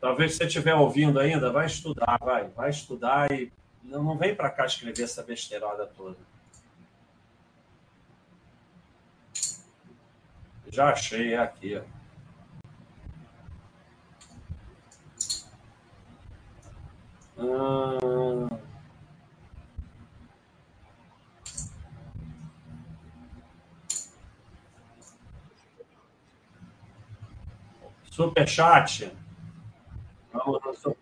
Talvez você estiver ouvindo ainda, vai estudar, vai. Vai estudar e não, não vem para cá escrever essa besteirada toda. Já achei, é aqui. Ó. Hum... Superchat. Vamos no super...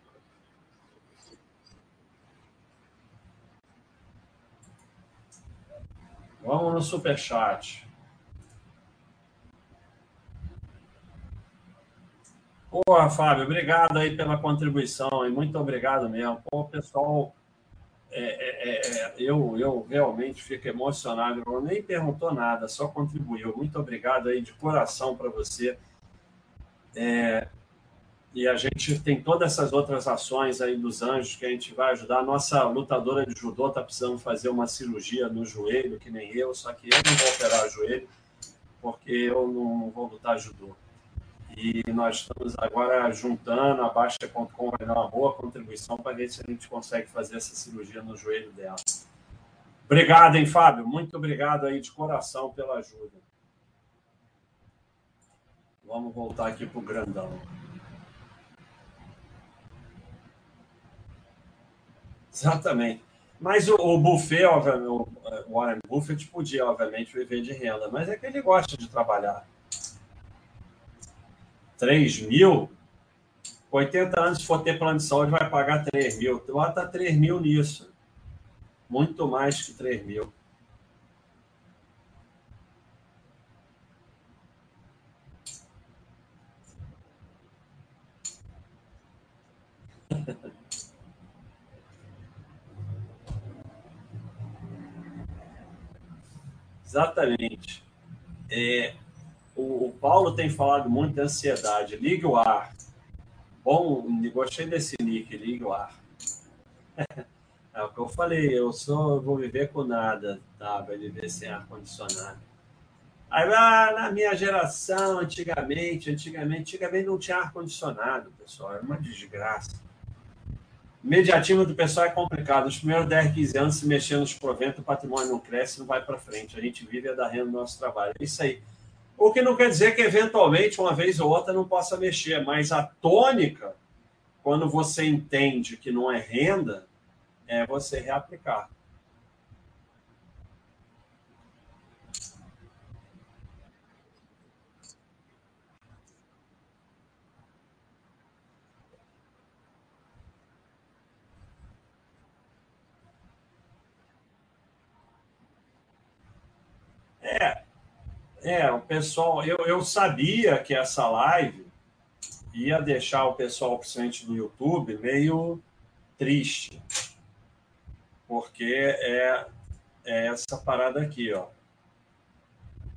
Vamos no superchat. Porra, Fábio, obrigado aí pela contribuição e muito obrigado mesmo. Pô, pessoal, é, é, é, é eu, eu realmente fico emocionado. Eu nem perguntou nada, só contribuiu. Muito obrigado aí de coração para você. É, e a gente tem todas essas outras ações aí dos anjos que a gente vai ajudar. Nossa lutadora de judô está precisando fazer uma cirurgia no joelho, que nem eu, só que eu não vou operar o joelho, porque eu não vou lutar judô. E nós estamos agora juntando, a Baixa.com vai dar uma boa contribuição para ver se a gente consegue fazer essa cirurgia no joelho dela. Obrigado, hein, Fábio? Muito obrigado aí de coração pela ajuda. Vamos voltar aqui para o grandão. Exatamente. Mas o, o Buffet, obviamente, o Warren Buffett podia, obviamente, viver de renda, mas é que ele gosta de trabalhar. 3 mil, 80 anos, se for ter plano de saúde, vai pagar 3 mil. Então, Bota tá 3 mil nisso. Muito mais que 3 mil. [LAUGHS] Exatamente. É, o, o, Paulo tem falado muito de ansiedade. Ligue o ar. Bom, gostei desse nick, ligue o ar. [LAUGHS] É o que eu falei, eu sou, vou viver com nada, tá? Vai viver sem ar-condicionado. Aí, ah, na minha geração, antigamente, antigamente, antigamente não tinha ar-condicionado, pessoal, é uma desgraça. O mediatismo do pessoal é complicado. Os primeiros 10, 15 anos, se mexer nos proventos, o patrimônio não cresce, não vai para frente. A gente vive a dar renda no nosso trabalho. É isso aí. O que não quer dizer que, eventualmente, uma vez ou outra, não possa mexer, mas a tônica, quando você entende que não é renda, é você reaplicar. É, é, o pessoal, eu, eu sabia que essa live ia deixar o pessoal, principalmente do YouTube, meio triste. Porque é, é essa parada aqui, ó.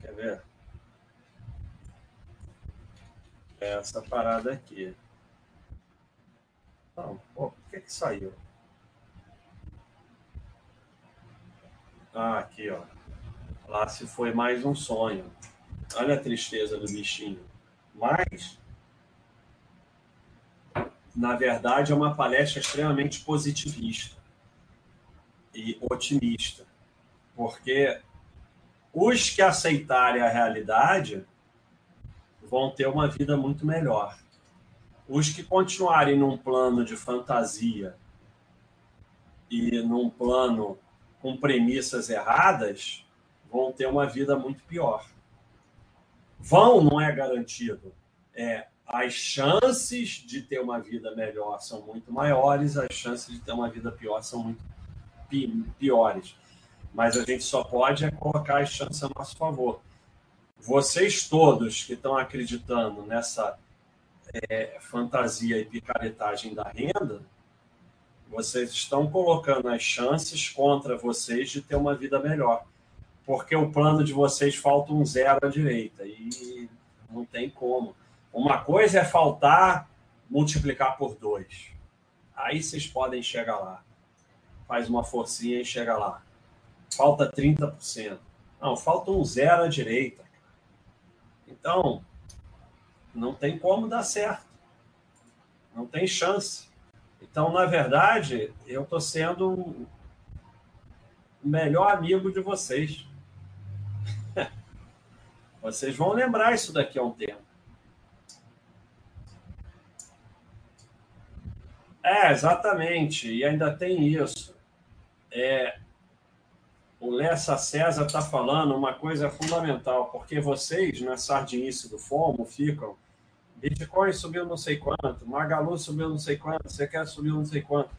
Quer ver? É essa parada aqui. Não, pô, por que que saiu? Ah, aqui, ó. Lá se foi mais um sonho. Olha a tristeza do bichinho. Mas, na verdade, é uma palestra extremamente positivista e otimista. Porque os que aceitarem a realidade vão ter uma vida muito melhor. Os que continuarem num plano de fantasia e num plano com premissas erradas vão ter uma vida muito pior. Vão não é garantido. É, as chances de ter uma vida melhor são muito maiores, as chances de ter uma vida pior são muito piores. Mas a gente só pode é colocar as chances a nosso favor. Vocês todos que estão acreditando nessa é, fantasia e picaretagem da renda, vocês estão colocando as chances contra vocês de ter uma vida melhor porque o plano de vocês falta um zero à direita e não tem como. Uma coisa é faltar multiplicar por dois. Aí vocês podem chegar lá. Faz uma forcinha e chega lá. Falta 30%. Não, falta um zero à direita. Então, não tem como dar certo. Não tem chance. Então, na verdade, eu estou sendo o melhor amigo de vocês. Vocês vão lembrar isso daqui a um tempo. É, exatamente. E ainda tem isso. É, o Lessa César está falando uma coisa fundamental, porque vocês, na sardinice do FOMO, ficam Bitcoin subiu não sei quanto, Magalu subiu não sei quanto, você quer subir não sei quanto.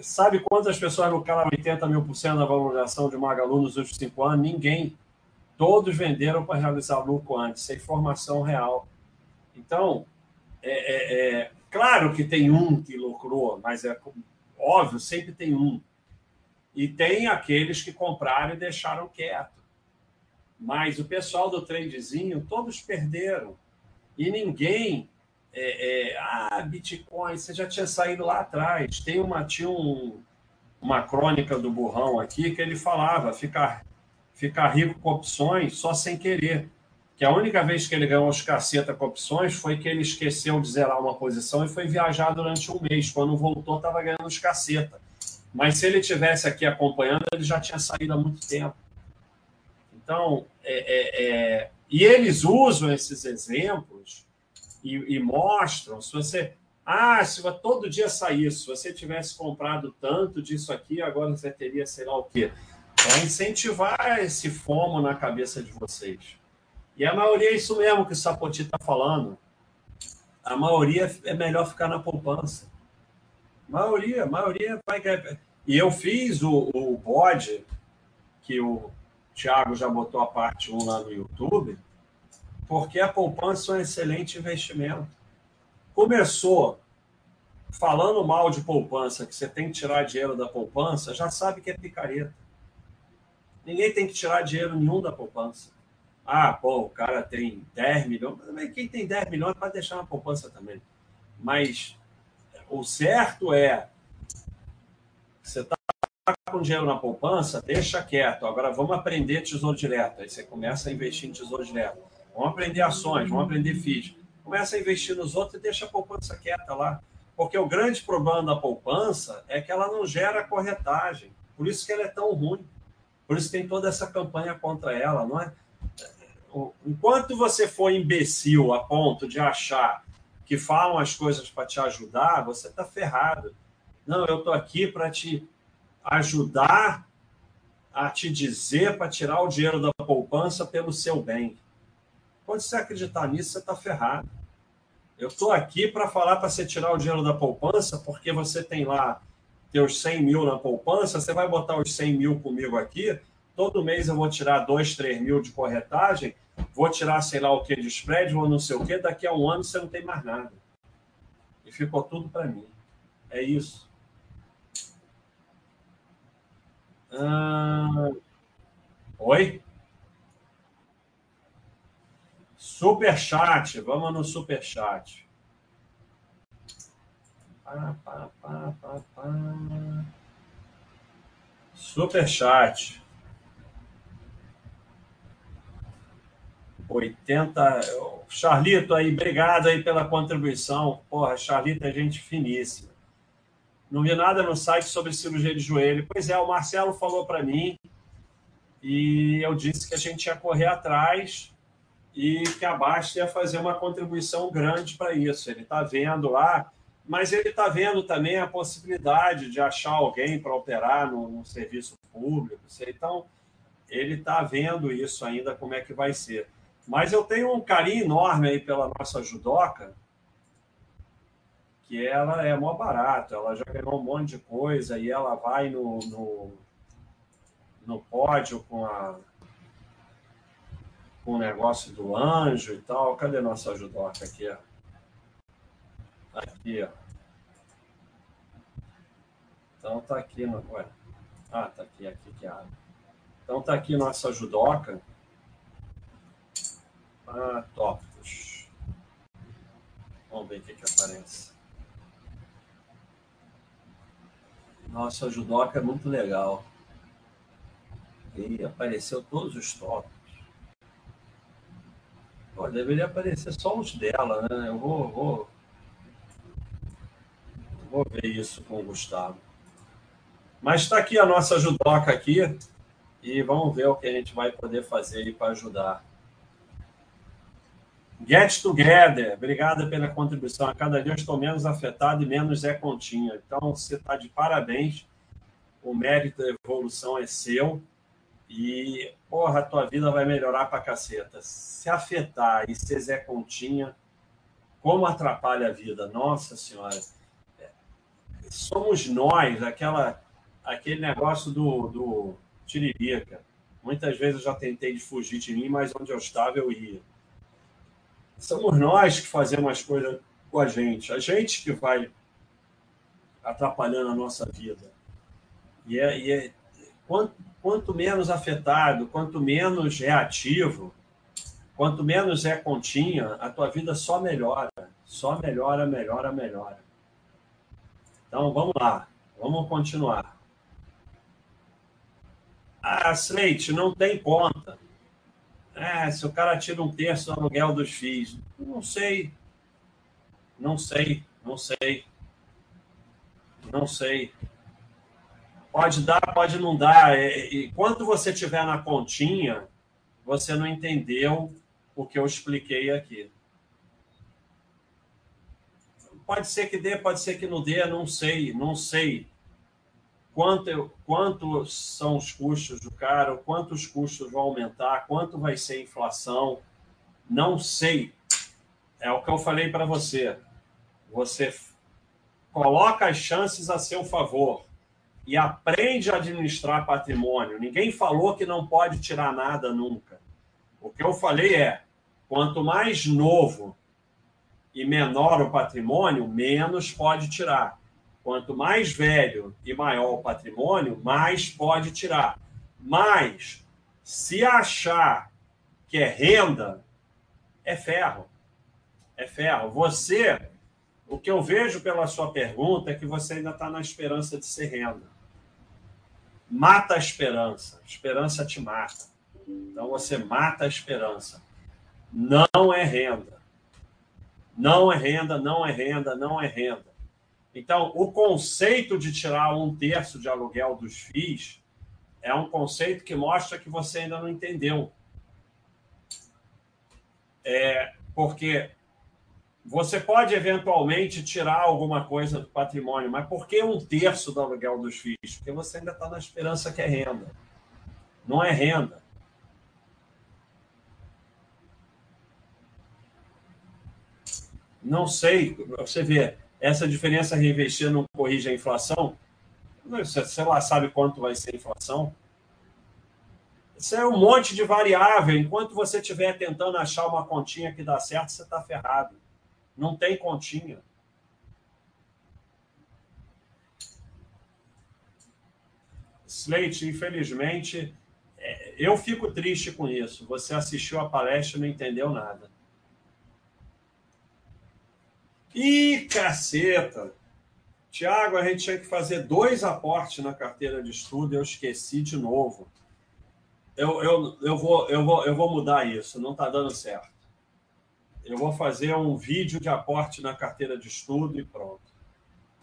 Sabe quantas pessoas lucraram 80 mil por cento da valorização de Magalu nos últimos cinco anos? Ninguém. Todos venderam para realizar lucro antes, sem informação real. Então, é, é, é, claro que tem um que lucrou, mas é óbvio, sempre tem um. E tem aqueles que compraram e deixaram quieto. Mas o pessoal do tradezinho, todos perderam. E ninguém. É, é, ah, Bitcoin, você já tinha saído lá atrás. Tem uma, tinha um, uma crônica do burrão aqui que ele falava: ficar ficar rico com opções só sem querer. Que a única vez que ele ganhou os caceta com opções foi que ele esqueceu de zerar uma posição e foi viajar durante um mês. Quando voltou, estava ganhando os caceta. Mas se ele tivesse aqui acompanhando, ele já tinha saído há muito tempo. Então, é, é, é... e eles usam esses exemplos e, e, mostram. Se você, ah, se todo dia saísse, se você tivesse comprado tanto disso aqui, agora você teria sei lá o quê para incentivar esse fomo na cabeça de vocês. E a maioria é isso mesmo que o Sapoti está falando. A maioria é melhor ficar na poupança. A maioria, a maioria vai. E eu fiz o, o bode, que o Thiago já botou a parte 1 lá no YouTube, porque a poupança é um excelente investimento. Começou falando mal de poupança, que você tem que tirar dinheiro da poupança, já sabe que é picareta. Ninguém tem que tirar dinheiro nenhum da poupança. Ah, pô, o cara tem 10 milhões. Mas quem tem 10 milhões pode deixar na poupança também. Mas o certo é você está com dinheiro na poupança, deixa quieto. Agora vamos aprender tesouro direto. Aí você começa a investir em tesouro direto. Vamos aprender ações, vamos aprender FIIs. Começa a investir nos outros e deixa a poupança quieta lá. Porque o grande problema da poupança é que ela não gera corretagem. Por isso que ela é tão ruim. Por isso tem toda essa campanha contra ela, não é? Enquanto você for imbecil a ponto de achar que falam as coisas para te ajudar, você está ferrado. Não, eu estou aqui para te ajudar a te dizer para tirar o dinheiro da poupança pelo seu bem. Quando você acreditar nisso, você está ferrado. Eu estou aqui para falar para você tirar o dinheiro da poupança, porque você tem lá teus 100 mil na poupança, você vai botar os 100 mil comigo aqui, todo mês eu vou tirar 2, 3 mil de corretagem, vou tirar sei lá o que de spread, ou não sei o que, daqui a um ano você não tem mais nada. E ficou tudo para mim. É isso. Ah... Oi? Superchat, vamos no superchat. Pá, pá, pá, pá, pá. Superchat. 80. Charlito aí, obrigado aí pela contribuição. Porra, Charlito é gente finíssima. Não vi nada no site sobre cirurgia de joelho. Pois é, o Marcelo falou para mim e eu disse que a gente ia correr atrás e que a Basta ia fazer uma contribuição grande para isso. Ele está vendo lá, mas ele está vendo também a possibilidade de achar alguém para operar no, no, serviço público. Então, ele está vendo isso ainda, como é que vai ser. Mas eu tenho um carinho enorme aí pela nossa judoca, que ela é mó barato, ela já ganhou um monte de coisa e ela vai no, no, no pódio com a com o negócio do anjo e tal. Cadê nossa judoca aqui? Ó? Aqui, ó. Então tá aqui no. Ué. Ah, tá aqui, aqui que é a Então tá aqui nossa judoca. Ah, tópicos. Vamos ver o que, que aparece. Nossa, judoca é muito legal. E apareceu todos os tópicos. Pô, deveria aparecer só os dela, né? Eu vou, vou, vou ver isso com o Gustavo. Mas está aqui a nossa judoca aqui e vamos ver o que a gente vai poder fazer para ajudar. Get Together, obrigada pela contribuição. A cada dia estou menos afetado e menos é Continha. Então, você está de parabéns. O mérito da evolução é seu. E, porra, a tua vida vai melhorar pra caceta. Se afetar e ser Zé Continha, como atrapalha a vida? Nossa Senhora. Somos nós, aquela, aquele negócio do, do tiririca. Muitas vezes eu já tentei de fugir de mim, mas onde eu estava eu ia. Somos nós que fazemos as coisas com a gente. A gente que vai atrapalhando a nossa vida. E é, e é quanto, quanto menos afetado, quanto menos reativo, quanto menos é continha, a tua vida só melhora, só melhora, melhora, melhora. Então vamos lá, vamos continuar. Ah, Slate, não tem conta. É, se o cara tira um terço do aluguel dos FIIs. Não sei. Não sei, não sei. Não sei. Pode dar, pode não dar. E, quando você tiver na continha, você não entendeu o que eu expliquei aqui. Pode ser que dê, pode ser que não dê, não sei, não sei. Quanto, quanto são os custos do cara, quantos custos vão aumentar, quanto vai ser a inflação, não sei. É o que eu falei para você. Você coloca as chances a seu favor e aprende a administrar patrimônio. Ninguém falou que não pode tirar nada nunca. O que eu falei é: quanto mais novo e menor o patrimônio, menos pode tirar. Quanto mais velho e maior o patrimônio, mais pode tirar. Mas, se achar que é renda, é ferro. É ferro. Você, o que eu vejo pela sua pergunta é que você ainda está na esperança de ser renda. Mata a esperança. A esperança te mata. Então você mata a esperança. Não é renda. Não é renda, não é renda, não é renda. Então, o conceito de tirar um terço de aluguel dos FIIs é um conceito que mostra que você ainda não entendeu. É, porque você pode eventualmente tirar alguma coisa do patrimônio, mas por que um terço do aluguel dos FIIs? Porque você ainda está na esperança que é renda. Não é renda. Não sei, você vê, essa diferença reinvestir não corrige a inflação? Você lá sabe quanto vai ser a inflação? Isso é um monte de variável. Enquanto você estiver tentando achar uma continha que dá certo, você está ferrado. Não tem continha. Slate, infelizmente, é, eu fico triste com isso. Você assistiu a palestra e não entendeu nada. Ih, caceta! Tiago, a gente tinha que fazer dois aportes na carteira de estudo, eu esqueci de novo. Eu, eu, eu, vou, eu, vou, eu vou mudar isso, não está dando certo. Eu vou fazer um vídeo de aporte na carteira de estudo e pronto.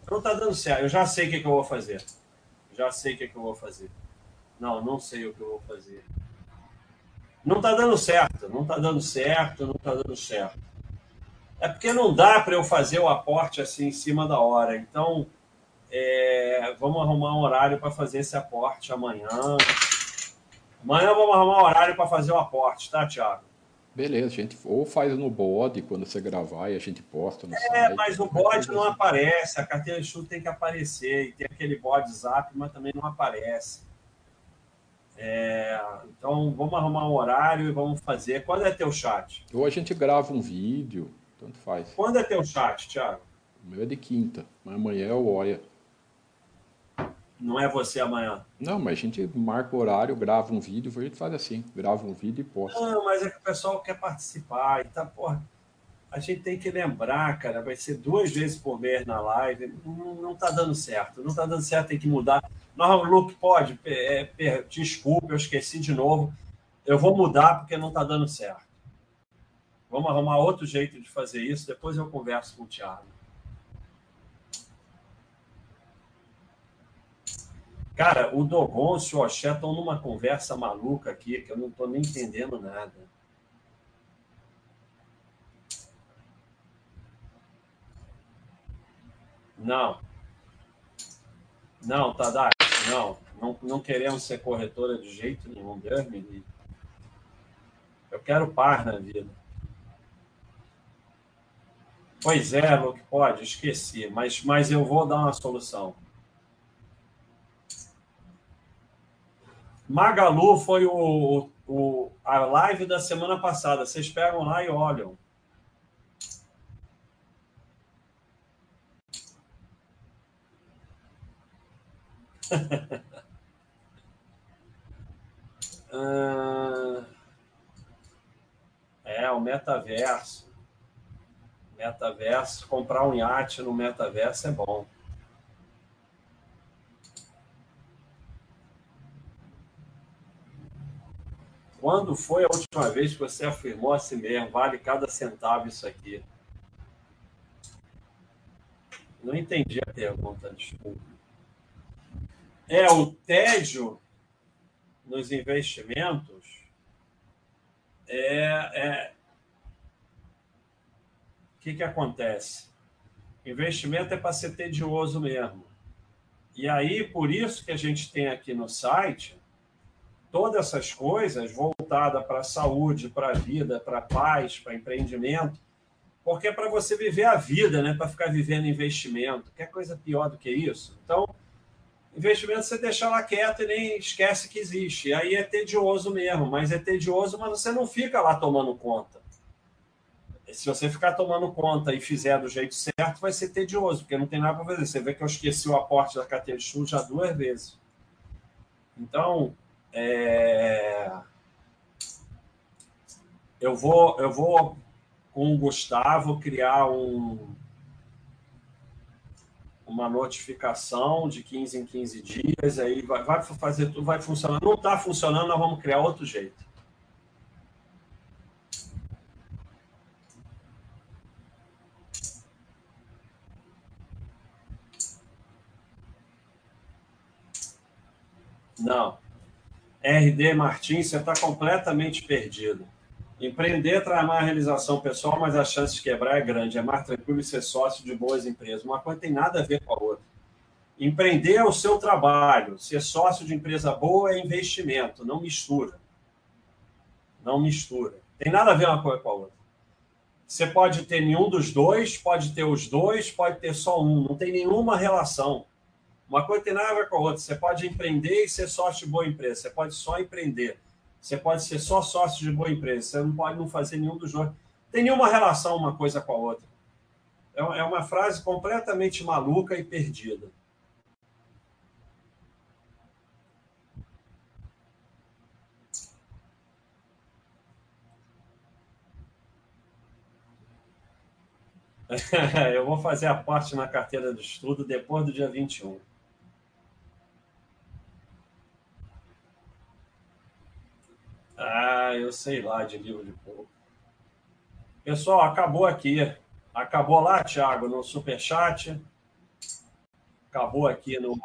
Não está dando certo, eu já sei o que, que eu vou fazer. Já sei o que, que eu vou fazer. Não, não sei o que eu vou fazer. Não está dando certo, não está dando certo, não está dando certo. É porque não dá para eu fazer o aporte assim em cima da hora. Então, é, vamos arrumar um horário para fazer esse aporte amanhã. Amanhã vamos arrumar um horário para fazer o aporte, tá, Thiago? Beleza, gente ou faz no bode quando você gravar e a gente posta é, site. Mas o bode não aparece, a carteira de estudo tem que aparecer, e tem aquele bode zap, mas também não aparece. É, então vamos arrumar um horário e vamos fazer. Quando é teu chat? Ou a gente grava um vídeo. Tanto faz. Quando é teu chat, Thiago? O meu é de quinta, mas amanhã é o Oia. Não é você amanhã? Não, mas a gente marca o horário, grava um vídeo, a gente faz assim, grava um vídeo e posta. Não, mas é que o pessoal quer participar, e tá, porra, a gente tem que lembrar, cara, vai ser duas vezes por mês na live, não, não tá dando certo, não tá dando certo, tem que mudar. Não, Luke, pode, é, é, desculpe, eu esqueci de novo, eu vou mudar porque não tá dando certo. Vamos arrumar outro jeito de fazer isso, depois eu converso com o Thiago. Cara, o Dogon e o Oxé estão numa conversa maluca aqui, que eu não estou nem entendendo nada. Não. Não, Tadashi, não. não. Não queremos ser corretora de jeito nenhum. Deus me livre. Eu quero par na vida. Pois é, Luke, pode, esqueci, mas, mas eu vou dar uma solução. Magalu foi o, o, a live da semana passada. Vocês pegam lá e olham. [LAUGHS] é, o metaverso. Metaverso, comprar um iate no metaverso é bom. Quando foi a última vez que você afirmou a si mesmo, vale cada centavo isso aqui? Não entendi a pergunta, desculpa. É o tédio nos investimentos é, é, que, que acontece? Investimento é para ser tedioso mesmo. E aí, por isso que a gente tem aqui no site todas essas coisas voltadas para a saúde, para a vida, para a paz, para empreendimento, porque é para você viver a vida, né? para ficar vivendo investimento. Quer coisa pior do que isso? Então, investimento você deixa lá quieto e nem esquece que existe. E aí é tedioso mesmo, mas é tedioso, mas você não fica lá tomando conta se você ficar tomando conta e fizer do jeito certo, vai ser tedioso, porque não tem nada para fazer. Você vê que eu esqueci o aporte da carteira de estudo já duas vezes. Então, É... Eu vou, eu vou com o Gustavo criar um, uma notificação de 15 em 15 dias, aí vai, vai fazer tudo, vai funcionar. Não está funcionando, nós vamos criar outro jeito. Não. RD Martins, você está completamente perdido. Empreender traz mais realização pessoal, mas a chance de quebrar é grande. É mais tranquilo ser sócio de boas empresas. Uma coisa tem nada a ver com a outra. Empreender é o seu trabalho. Ser sócio de empresa boa é investimento. Não mistura. Não mistura. Tem nada a ver uma coisa com a outra. Você pode ter nenhum dos dois, pode ter os dois, pode ter só um. Não tem nenhuma relação. Uma coisa tem nada a ver com a outra. Você pode empreender e ser sócio de boa empresa. Você pode só empreender. Você pode ser só sócio de boa empresa, você não pode não fazer nenhum dos dois. Tem nenhuma relação uma coisa com a outra. É, é uma frase completamente maluca e perdida. [LAUGHS] Eu vou fazer a parte na carteira de estudo depois do dia 21. Ah, eu sei lá de livro de pouco. Pessoal, acabou aqui. Acabou lá, Thiago, no Superchat. Acabou aqui no.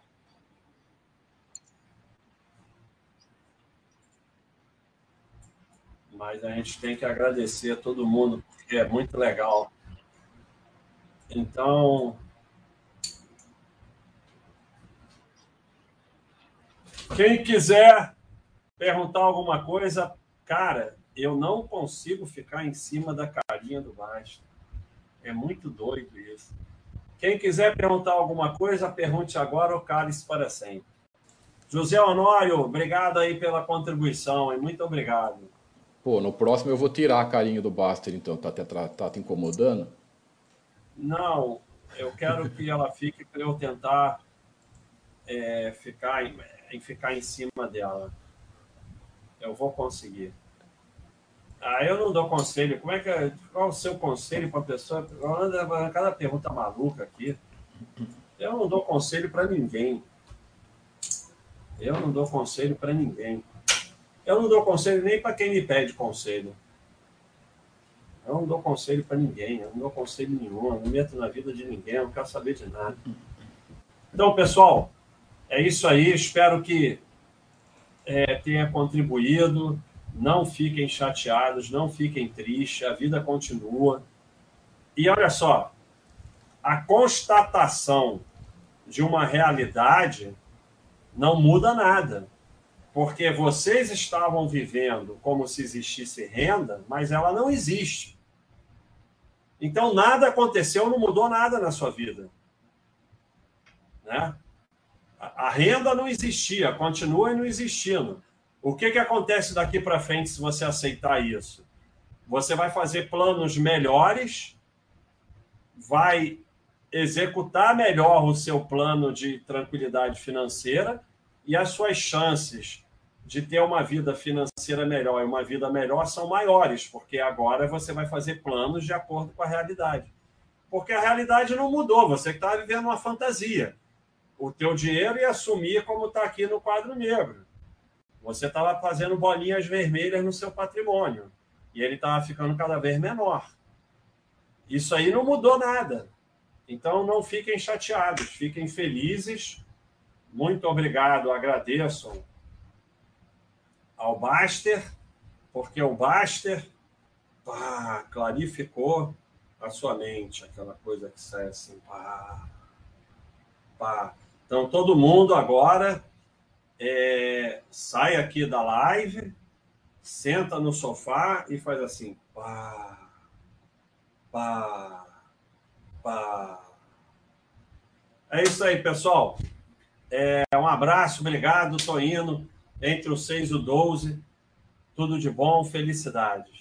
Mas a gente tem que agradecer a todo mundo, porque é muito legal. Então. Quem quiser perguntar alguma coisa, cara, eu não consigo ficar em cima da carinha do baixo. É muito doido isso. Quem quiser perguntar alguma coisa, pergunte agora ou cale-se para sempre. José Honório, obrigado aí pela contribuição e muito obrigado. Pô, no próximo eu vou tirar a carinha do Baster, então. Tá te, tá te incomodando? Não, eu quero que ela fique para eu tentar é, ficar, em, ficar em cima dela. Eu vou conseguir. Ah, eu não dou conselho. Como é que é? Qual o seu conselho para a pessoa? Cada pergunta maluca aqui. Eu não dou conselho para ninguém. Eu não dou conselho para ninguém. Eu não dou conselho nem para quem me pede conselho. Eu não dou conselho para ninguém. Eu não dou conselho nenhum. Eu não meto na vida de ninguém. Eu não quero saber de nada. Então, pessoal, é isso aí. Espero que é, tenha contribuído. Não fiquem chateados, não fiquem tristes, a vida continua. E olha só, a constatação de uma realidade não muda nada. Porque vocês estavam vivendo como se existisse renda, mas ela não existe. Então nada aconteceu, não mudou nada na sua vida. Né? A renda não existia, continua não existindo. O que, que acontece daqui para frente se você aceitar isso? Você vai fazer planos melhores, vai executar melhor o seu plano de tranquilidade financeira e as suas chances de ter uma vida financeira melhor e uma vida melhor são maiores, porque agora você vai fazer planos de acordo com a realidade. Porque a realidade não mudou, você está vivendo uma fantasia o teu dinheiro e assumir como está aqui no quadro negro. Você estava fazendo bolinhas vermelhas no seu patrimônio e ele estava ficando cada vez menor. Isso aí não mudou nada. Então não fiquem chateados, fiquem felizes. Muito obrigado, agradeço ao Baster, porque o Baster pá, clarificou a sua mente, aquela coisa que sai assim, pá, pá. Então, todo mundo agora é, sai aqui da live, senta no sofá e faz assim, pá, pá, pá. É isso aí, pessoal. É, um abraço, obrigado. Tô indo entre os 6 e o 12. Tudo de bom, felicidades.